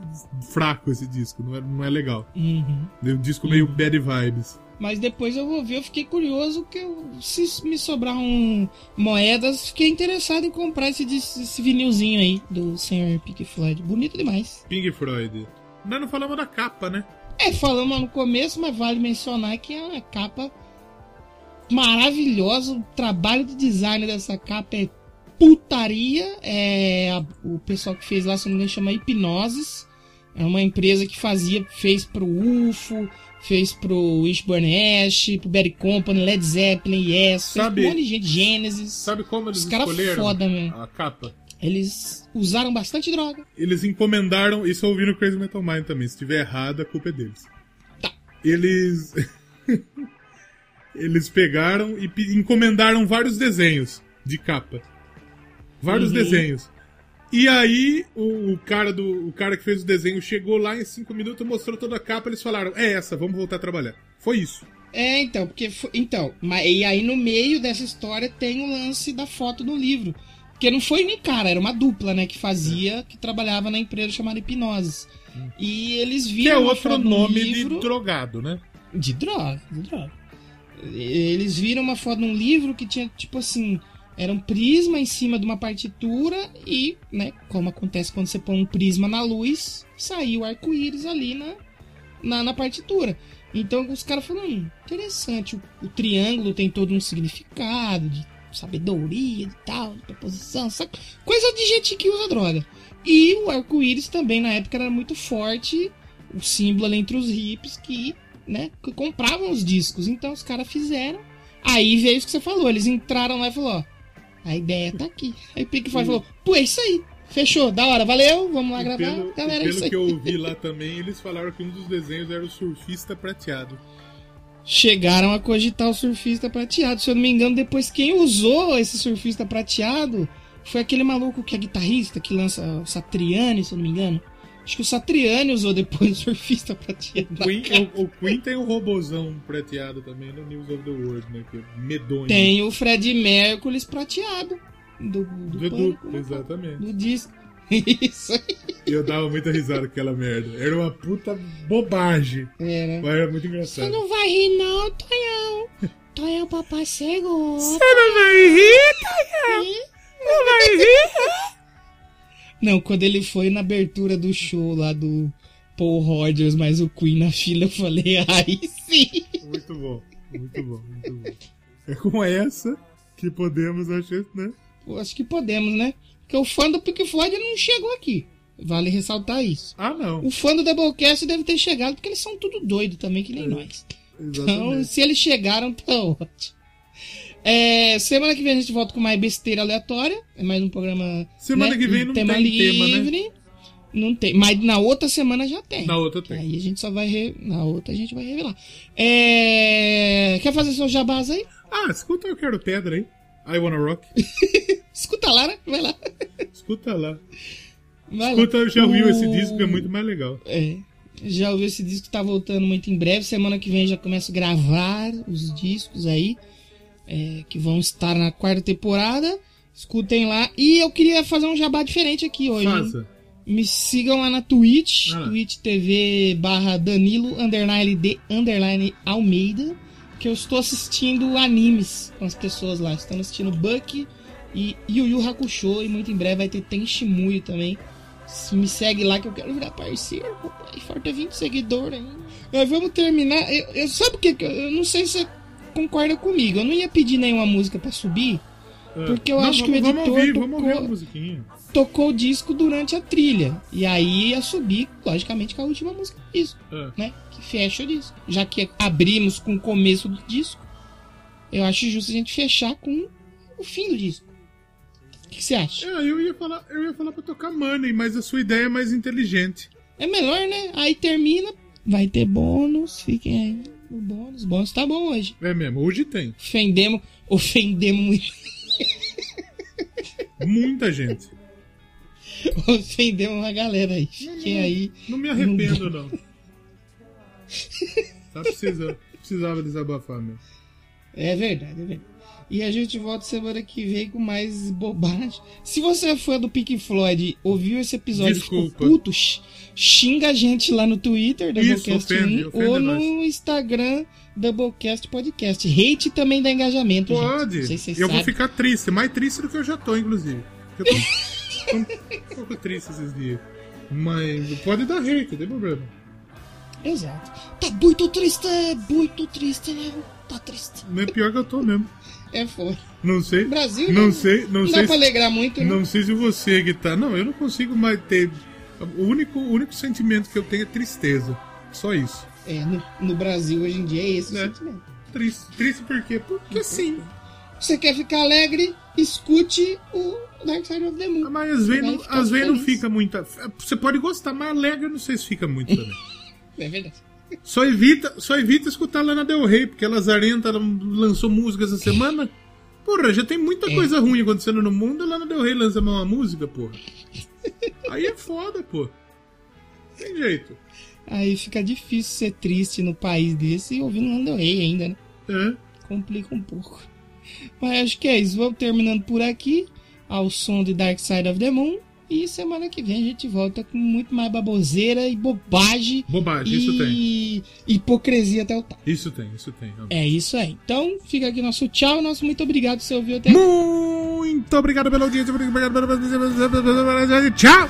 fraco esse disco, não é, não é legal. Uhum. É um disco meio bad vibes. Mas depois eu vou ver, eu fiquei curioso que eu, se me sobrar um moedas, fiquei interessado em comprar esse, esse vinilzinho aí do Sr. Pink Floyd. Bonito demais. Pink Floyd. Nós não falamos da capa, né? É, falamos no começo, mas vale mencionar que é uma capa maravilhosa. O trabalho de design dessa capa é putaria. É, a- o pessoal que fez lá, se não me engano, chama Hipnoses. É uma empresa que fazia, fez pro UFO, fez pro Wishbone Ash, pro Berry Company, Led Zeppelin, Yes, Sabe- um monte de gente, Genesis. Sabe como eles Os escolheram foda, mesmo. a capa? Eles usaram bastante droga. Eles encomendaram, isso eu ouvi no Crazy Metal Mind também, se estiver errado, a culpa é deles. Tá. Eles. <laughs> eles pegaram e encomendaram vários desenhos de capa. Vários Uhum. desenhos. E aí, o, o cara do, o cara que fez o desenho chegou lá em cinco minutos, mostrou toda a capa, eles falaram: é essa, vamos voltar a trabalhar. Foi isso. É, então, porque. fo- Então, mas, e aí no meio dessa história tem o lance da foto no livro. Porque não foi um cara, era uma dupla, né, que fazia, que trabalhava na empresa chamada Hipnose. E eles Que viram é uma outro nome livro... de drogado, né? De droga, de droga. Eles viram uma foto num livro que tinha, tipo assim, era um prisma em cima de uma partitura e, né, como acontece quando você põe um prisma na luz, saiu o arco-íris ali na, na, na partitura. Então os caras falaram, hum, interessante, o, o triângulo tem todo um significado de sabedoria e tal, preposição, saca? coisa de gente que usa droga. E o arco-íris também na época era muito forte, o símbolo entre os hips que, né, que compravam os discos. Então os caras fizeram. Aí veio isso que você falou, eles entraram lá e falou, ó, a ideia tá aqui. Aí o Pink falou, pô, é isso aí. Fechou, da hora, valeu, vamos lá E gravar. pelo, Galera, é pelo aí. que eu ouvi <laughs> lá também, eles falaram que um dos desenhos era o surfista prateado. Chegaram a cogitar o surfista prateado. Se eu não me engano, depois quem usou esse surfista prateado foi aquele maluco que é guitarrista, que lança o Satriani, se eu não me engano. Acho que o Satriani usou depois o surfista prateado. Queen, o, o Queen tem um robozão prateado também no News of the World, né? Que é medonho. Tem o Fred Mercury prateado. Do, do, Do, Pânico, do, né? exatamente. do disco. Isso aí. E eu dava muita risada com aquela merda. Era uma puta bobagem. Era. Mas era muito Você engraçado. não vai rir não, Tonhão. Tonhão, papai cegou. Você não vai rir, Tonhão? Não vai rir? Não, quando ele foi na abertura do show lá do Paul Rogers, mas o Queen na fila, eu falei, aí sim. Muito bom. Muito bom, muito bom. É com essa que podemos, acho, né? Eu acho que podemos, né? Porque o fã do Pink Floyd não chegou aqui. Vale ressaltar isso. Ah, não. O fã do Doublecast deve ter chegado, porque eles são tudo doido também, que nem nós. Então, Exatamente. se eles chegaram, tá ótimo. É, semana que vem a gente volta com mais besteira aleatória. É mais um programa. Semana né, que vem não tema tem tema, né? livre. Não tem. Mas na outra semana já tem. Na outra tem. Aí a gente só vai. Re... Na outra a gente vai revelar. É... Quer fazer seu jabás aí? Ah, escuta Eu Quero Pedra aí. I Wanna Rock. <laughs> Escuta lá, né? Vai lá. Escuta lá. Vai lá. Escuta, eu já ouviu O- esse disco, é muito mais legal. É. Já ouviu esse disco, tá voltando muito em breve. Semana que vem já começo a gravar os discos aí. é, que vão estar na quarta temporada. Escutem lá. E eu queria fazer um jabá diferente aqui hoje. hein? Faça. Me sigam lá na Twitch, Ah. Twitch TV barra Danilo underline de underline Almeida, que eu estou assistindo animes com as pessoas lá. Estamos assistindo Bucky e Yu Yu Hakusho e muito em breve vai ter Tenshimuyo também. Se Me segue lá que eu quero virar parceiro, papai. Falta 20 seguidores ainda. Vamos terminar. Eu, eu- sabe o que? eu- não sei se você concorda comigo. Eu não ia pedir nenhuma música pra subir. Porque eu Não, acho que o vamos- editor Vamos ouvir, vamos tocou- tocou o disco durante a trilha. E aí ia subir, logicamente, com a última música do disco, É. né? Que fecha o disco. Já que abrimos com o começo do disco, eu acho justo a gente fechar com o fim do disco. O que você acha? É, eu ia falar, eu ia falar pra tocar Money, mas a sua ideia é mais inteligente. É melhor, né? Aí termina, vai ter bônus, fiquem aí no bônus. Bônus tá bom hoje. É mesmo, hoje tem. Ofendemos, ofendemos muito. <laughs> Muita gente. <laughs> Ofendemos uma galera aí. Fiquem aí. Não me arrependo, não. Tá precisando. Precisava desabafar mesmo. É verdade, é verdade. E a gente volta semana que vem com mais bobagem. Se você é fã do Pink Floyd, ouviu esse episódio e ficou Desculpa. puto, xinga a gente lá no Twitter, Isso, Doublecast ofende, 1, ofende ou nós. no Instagram, Doublecast Podcast. Hate também dá engajamento, gente. Pode. Não sei se eu vou ficar triste, mais triste do que eu já tô, inclusive. Eu tô, tô <laughs> um pouco triste esses dias. Mas pode dar hate, não tem problema. Exato. Tá muito triste, muito triste, Léo. Tá triste. Não é pior que eu tô mesmo. É foda. Não sei. Brasil, Não né? sei, não, Não sei. dá pra se- alegrar muito, né? Não sei se você que tá. Não, eu não consigo mais ter. O único, o único sentimento que eu tenho é tristeza. Só isso. É, no, no Brasil hoje em dia é esse o É. sentimento. Triste. Triste por quê? Porque sim. Você quer ficar alegre? Escute o Dark Side of the Moon. Mas às vezes, às vezes não fica muito. Você pode gostar, mas alegre não sei se fica muito também. <laughs> É verdade. Só evita, só evita escutar Lana Del Rey, porque a Lazarenta lançou música essa semana. Porra, já tem muita É. coisa ruim acontecendo no mundo, a Lana Del Rey lança uma música, porra. Aí é foda, pô. Tem jeito. Aí fica difícil ser triste no país desse e ouvindo Lando Rey ainda, né? É. Complica um pouco. Mas acho que é isso. Vamos terminando por aqui. Ao som de Dark Side of the Moon. E semana que vem a gente volta com muito mais baboseira e bobagem. Bobagem, isso tem. e hipocrisia até o tal. Isso tem, isso tem. É isso aí. Então fica aqui nosso tchau. Nosso muito obrigado por você ouviu até aqui. Muito obrigado pela audiência. Obrigado pela... Tchau!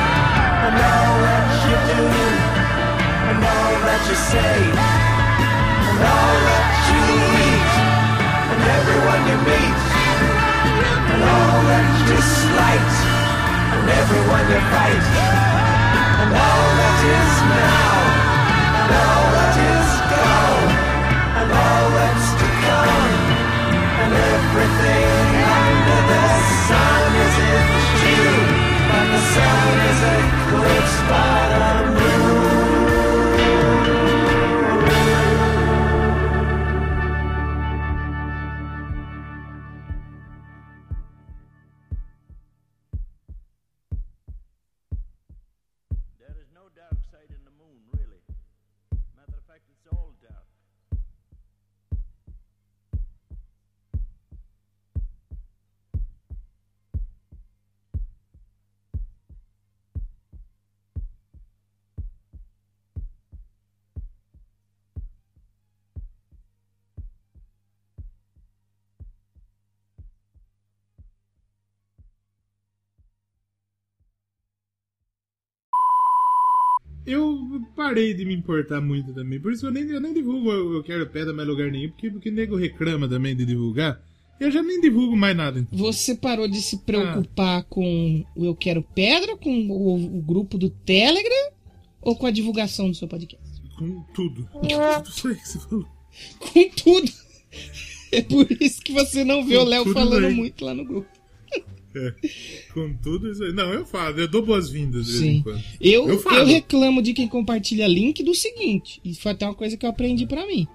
and all that you do, and all that you say, and all that you eat, and everyone you meet, and all that you slight, and everyone you fight, and all that is now, and all that is gone, and all that's to come, and everything the sun is eclipsed by the moon. Eu parei de me importar muito também. Por isso eu nem, eu nem divulgo eu, eu quero pedra mais lugar nenhum, porque, porque nego reclama também de divulgar. Eu já nem divulgo mais nada. então. Você parou de se preocupar com o Eu Quero Pedra, com o, o grupo do Telegram ou com a divulgação do seu podcast? Com tudo. <laughs> Tudo aí que você falou. Com tudo. <laughs> É por isso que você não vê Com o Léo falando aí. muito lá no grupo. É. <laughs> Com tudo isso aí. Não, eu falo, eu dou boas-vindas de vez Sim. em quando. Eu, Eu reclamo de quem compartilha link do seguinte, e foi até uma coisa que eu aprendi pra mim.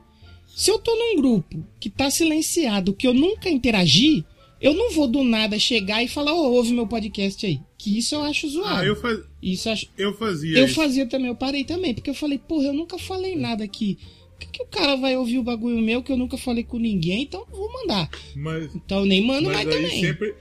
Se eu tô num grupo que tá silenciado, que eu nunca interagi, eu não vou do nada chegar e falar, ô, ouve meu podcast aí. Que isso eu acho zoado. Ah, eu, faz... Isso eu acho... eu fazia Eu isso. fazia também, eu parei também, porque eu falei, porra, eu nunca falei nada aqui. Por que, que o cara vai ouvir o bagulho meu que eu nunca falei com ninguém, então eu vou mandar. Mas, Então eu nem mando mas mais também. sempre,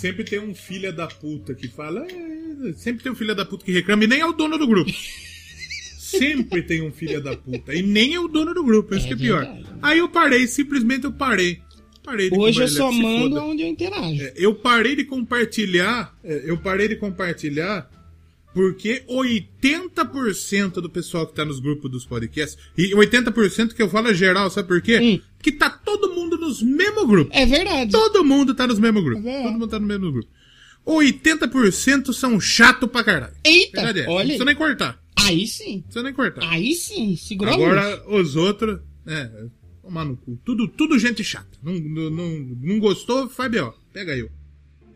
sempre tem um filho da puta que fala. "É", sempre tem um filho da puta que reclama e nem é o dono do grupo. <laughs> sempre tem um filho da puta e nem é o dono do grupo, isso É que é pior. verdade. Aí eu parei, simplesmente eu parei. Parei de Hoje eu só mando onde eu interajo. É, Eu parei de compartilhar, é, eu parei de compartilhar porque 80% do pessoal que tá nos grupos dos podcasts, e 80% que eu falo é geral, sabe por quê? Hum. Que tá todo mundo nos mesmos grupos. É verdade. Todo mundo tá nos mesmos grupos. É. Todo mundo tá no mesmo grupo. 80% são chato pra caralho. Eita, Verdade é. Não olha precisa aí. nem cortar. Aí sim. Não precisa nem cortar. Aí sim, segura. Agora, os outros, é, tomar no cu. Tudo, tudo gente chata. Não, não, não, não gostou, faz B.O. Pega eu.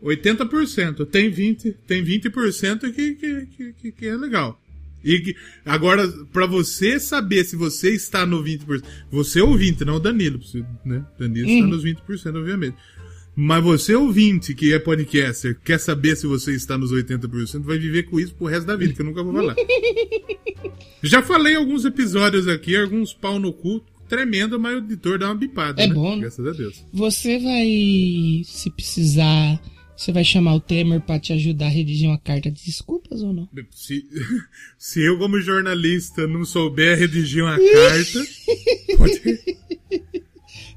80%. Tem 20%, tem 20% que, que, que, que, é legal. E que- agora, pra você saber se você está no 20%, você é ouvinte, não o Danilo, né? Danilo está Uhum. nos 20%, obviamente. Mas você ouvinte que é podcaster, quer saber se você está nos 80%, vai viver com isso pro resto da vida, que eu nunca vou falar. <laughs> Já falei alguns episódios aqui, alguns pau no cu, tremendo, mas o editor dá uma bipada. É né? bom, né? Graças a Deus. Você vai, se precisar, você vai chamar o Temer pra te ajudar a redigir uma carta de desculpas ou não? Se, <laughs> se eu, como jornalista, não souber redigir uma carta, pode, <laughs> <laughs>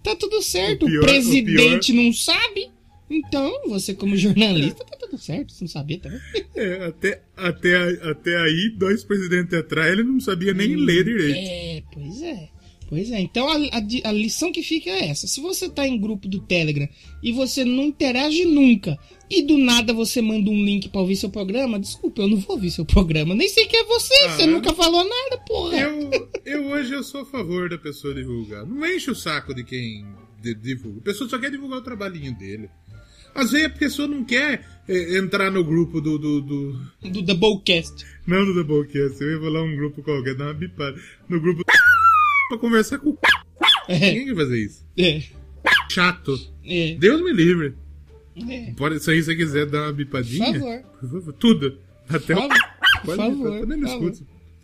Tá tudo certo. O O, pior- presidente não sabe. Então, você como jornalista, tá tudo certo. Se não sabia também. É, até, até, até aí, dois presidentes atrás, ele não sabia nem ler direito. É, pois é. Pois é. Então, a, a a lição que fica é essa. Se você tá em grupo do Telegram e você não interage nunca, e do nada você manda um link pra ouvir seu programa, desculpa, eu não vou ouvir seu programa. Nem sei quem é você. Ah. Você nunca falou nada, porra. Eu, eu hoje eu sou a favor da pessoa divulgar. Não enche o saco de quem divulga. A pessoa só quer divulgar o trabalhinho dele. Às vezes a pessoa não quer é, entrar no grupo do, do, do- Do Doublecast. Não do Doublecast, eu ia falar um grupo qualquer, dar uma bipada. No grupo pra conversar com o É, Ninguém quer fazer isso. é, Chato. é. Deus me livre. é. Pode, se aí você quiser dar uma bipadinha. Por favor. Por favor. Tudo. Até o. Pode favor. bipar. Também não escuto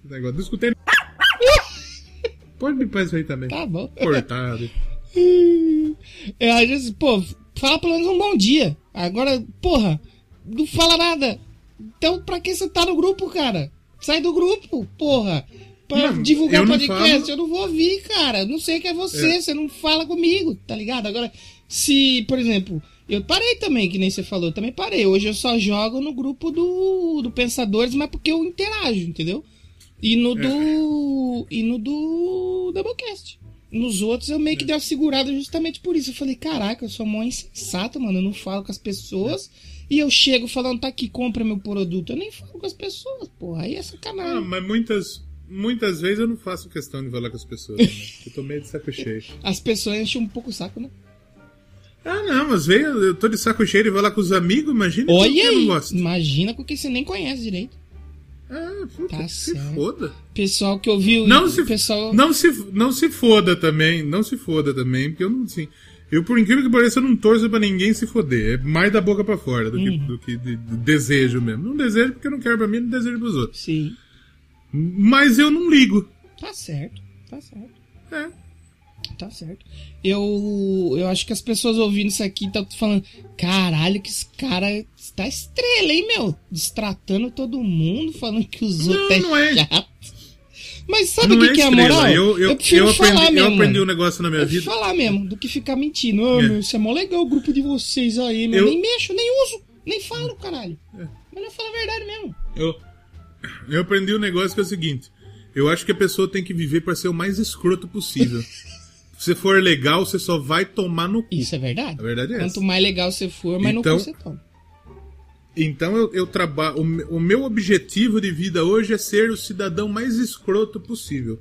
esse negócio. Não escutei. <laughs> Pode bipar isso aí também. Tá bom. Cortado. <laughs> É, às vezes, pô, fala pelo menos um bom dia. Agora, porra, não fala nada. Então, pra que você tá no grupo, cara? Sai do grupo, porra. Pra Não, divulgar podcast, eu não vou ouvir, cara. Não sei que é você, É. você não fala comigo, tá ligado? Agora, se, por exemplo, eu parei também, que nem você falou, eu também parei. Hoje eu só jogo no grupo do, do Pensadores, mas porque eu interajo, entendeu? E no do. E no do Doublecast. Nos outros eu meio que dei uma segurada justamente por isso. Eu falei, caraca, eu sou mó insensato, mano. Eu não falo com as pessoas. E eu chego falando, tá aqui, compra meu produto. Eu nem falo com as pessoas, porra. Aí é Ah, sacanagem. mas muitas, muitas vezes eu não faço questão de falar com as pessoas. Né? Eu tô meio de saco cheio. <laughs> As pessoas enchem um pouco o saco, né? Ah, não, às vezes eu tô de saco cheio de falar com os amigos, imagina Olha eu não gosto. Imagina com quem você nem conhece direito. Ah, puta, Tá que se certo. foda. Pessoal que ouviu. Não se, pessoal... não, se, não se foda também, não se foda também, porque eu não, assim, eu por incrível que pareça, eu não torço pra ninguém se foder, é mais da boca pra fora do que, Uhum. do que de, de desejo mesmo. Não desejo porque eu não quero pra mim, não desejo pros outros. Sim. Mas eu não ligo. Tá certo. Tá certo. É. Tá certo. Eu, eu acho que as pessoas ouvindo isso aqui estão falando: caralho, que esse cara está estrela, hein, meu? Destratando todo mundo, falando que os Não, outros não é. chato. Mas sabe o que, que é a moral? Eu, eu, prefiro eu falar aprendi, mesmo. eu aprendi um negócio na minha Eu vida. prefiro falar mesmo, do que ficar mentindo. Ô, É. meu, isso é mó legal o grupo de vocês aí, meu. Eu- Nem mexo, nem uso, nem falo, caralho. É. Melhor falar a verdade mesmo. Eu, eu aprendi um negócio que é o seguinte: eu acho que a pessoa tem que viver pra ser o mais escroto possível. <laughs> Se você for legal, você só vai tomar no cu. Isso é verdade. A verdade é Quanto essa. mais legal você for, mais Então- no cu você toma. Então eu, eu trabalho. O, o meu objetivo de vida hoje é ser o cidadão mais escroto possível.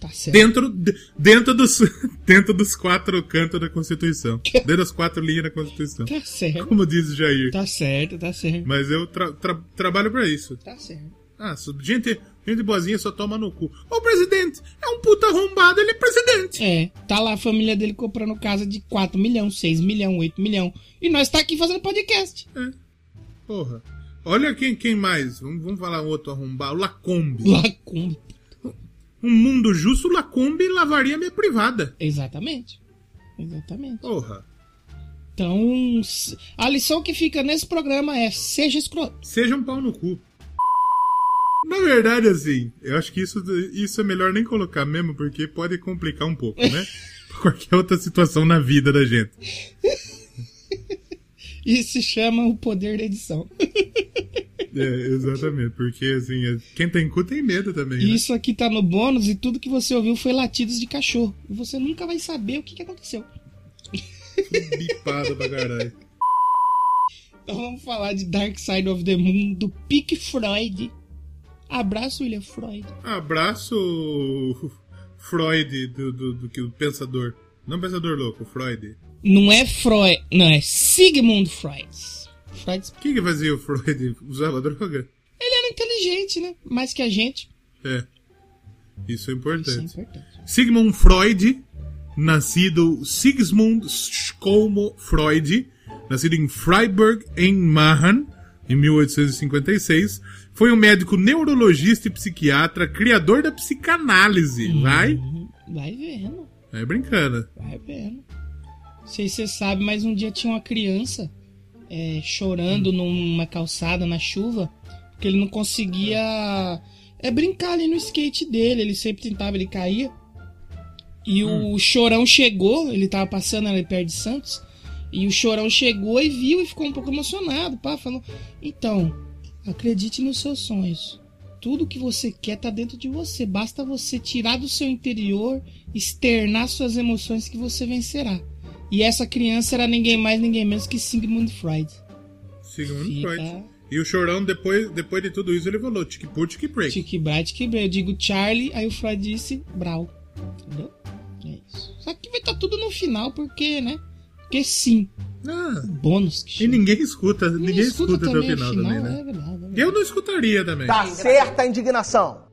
Tá certo. Dentro, de- dentro, dos, <laughs> dentro dos quatro cantos da Constituição. <laughs> Dentro das quatro linhas da Constituição. Tá certo. Como diz o Jair. Tá certo, tá certo. Mas eu tra- tra- trabalho pra isso. Tá certo. Ah, gente, gente boazinha só toma no cu. Ô presidente, é um puta arrombado, ele é presidente. É, tá lá a família dele comprando casa de 4 milhões, 6 milhões, 8 milhões. E nós tá aqui fazendo podcast. É. Porra. Olha quem, quem mais. Vamos, vamos falar um outro arrombado. Lacombe. Lacumbe. Um mundo justo, Lacombe lavaria minha privada. Exatamente. Exatamente. Porra. Então, a lição que fica nesse programa é seja escroto. Seja um pau no cu. Na verdade, assim, eu acho que isso, isso é melhor nem colocar mesmo, porque pode complicar um pouco, né? <laughs> Qualquer outra situação na vida da gente. <laughs> Isso se chama o poder da edição. É, exatamente, porque assim, é- quem tem cu tem medo também. Né? Isso aqui tá no bônus e tudo que você ouviu foi latidos de cachorro. E você nunca vai saber o que, que aconteceu. Bipado pra caralho. Então vamos falar de Dark Side of the Moon do Pink Freud. Abraço, William Freud. Abraço, Freud, do, do, do, que- do pensador. Não pensador louco, Freud. Não é Freud, não, é Sigmund Freud. Freud, O que, que fazia o Freud? Usava droga? ele era inteligente, né? Mais que a gente. É. Isso é importante. Isso é importante. Sigmund Freud, nascido Sigmund Skolmo Freud, nascido em Freiburg, em Mahan, em 1856, foi um médico neurologista e psiquiatra, criador da psicanálise. Vai? Uhum. Vai vendo. Vai brincando. Vai vendo. Não sei se você sabe, mas um dia tinha uma criança é, chorando numa calçada na chuva, porque ele não conseguia é, brincar ali no skate dele. Ele sempre tentava, ele caía. E o chorão chegou, ele tava passando ali perto de Santos. E o chorão chegou e viu e ficou um pouco emocionado. Pá, falou: Então, acredite nos seus sonhos. Tudo que você quer tá dentro de você. Basta você tirar do seu interior, externar suas emoções que você vencerá. E essa criança era ninguém mais, ninguém menos que Sigmund Freud. Sigmund Fica- Freud. E o chorão, depois, depois de tudo isso, ele falou: tic por tic break. Tic Bright que Eu digo Charlie, aí o Freud disse Brau. Entendeu? É isso. Só que vai estar tudo no final, porque, né? Porque sim. Ah, Bônus que e ninguém escuta, ninguém, escuta, até o também final também, né? É verdade, é verdade. Eu não escutaria também. Tá certa a indignação.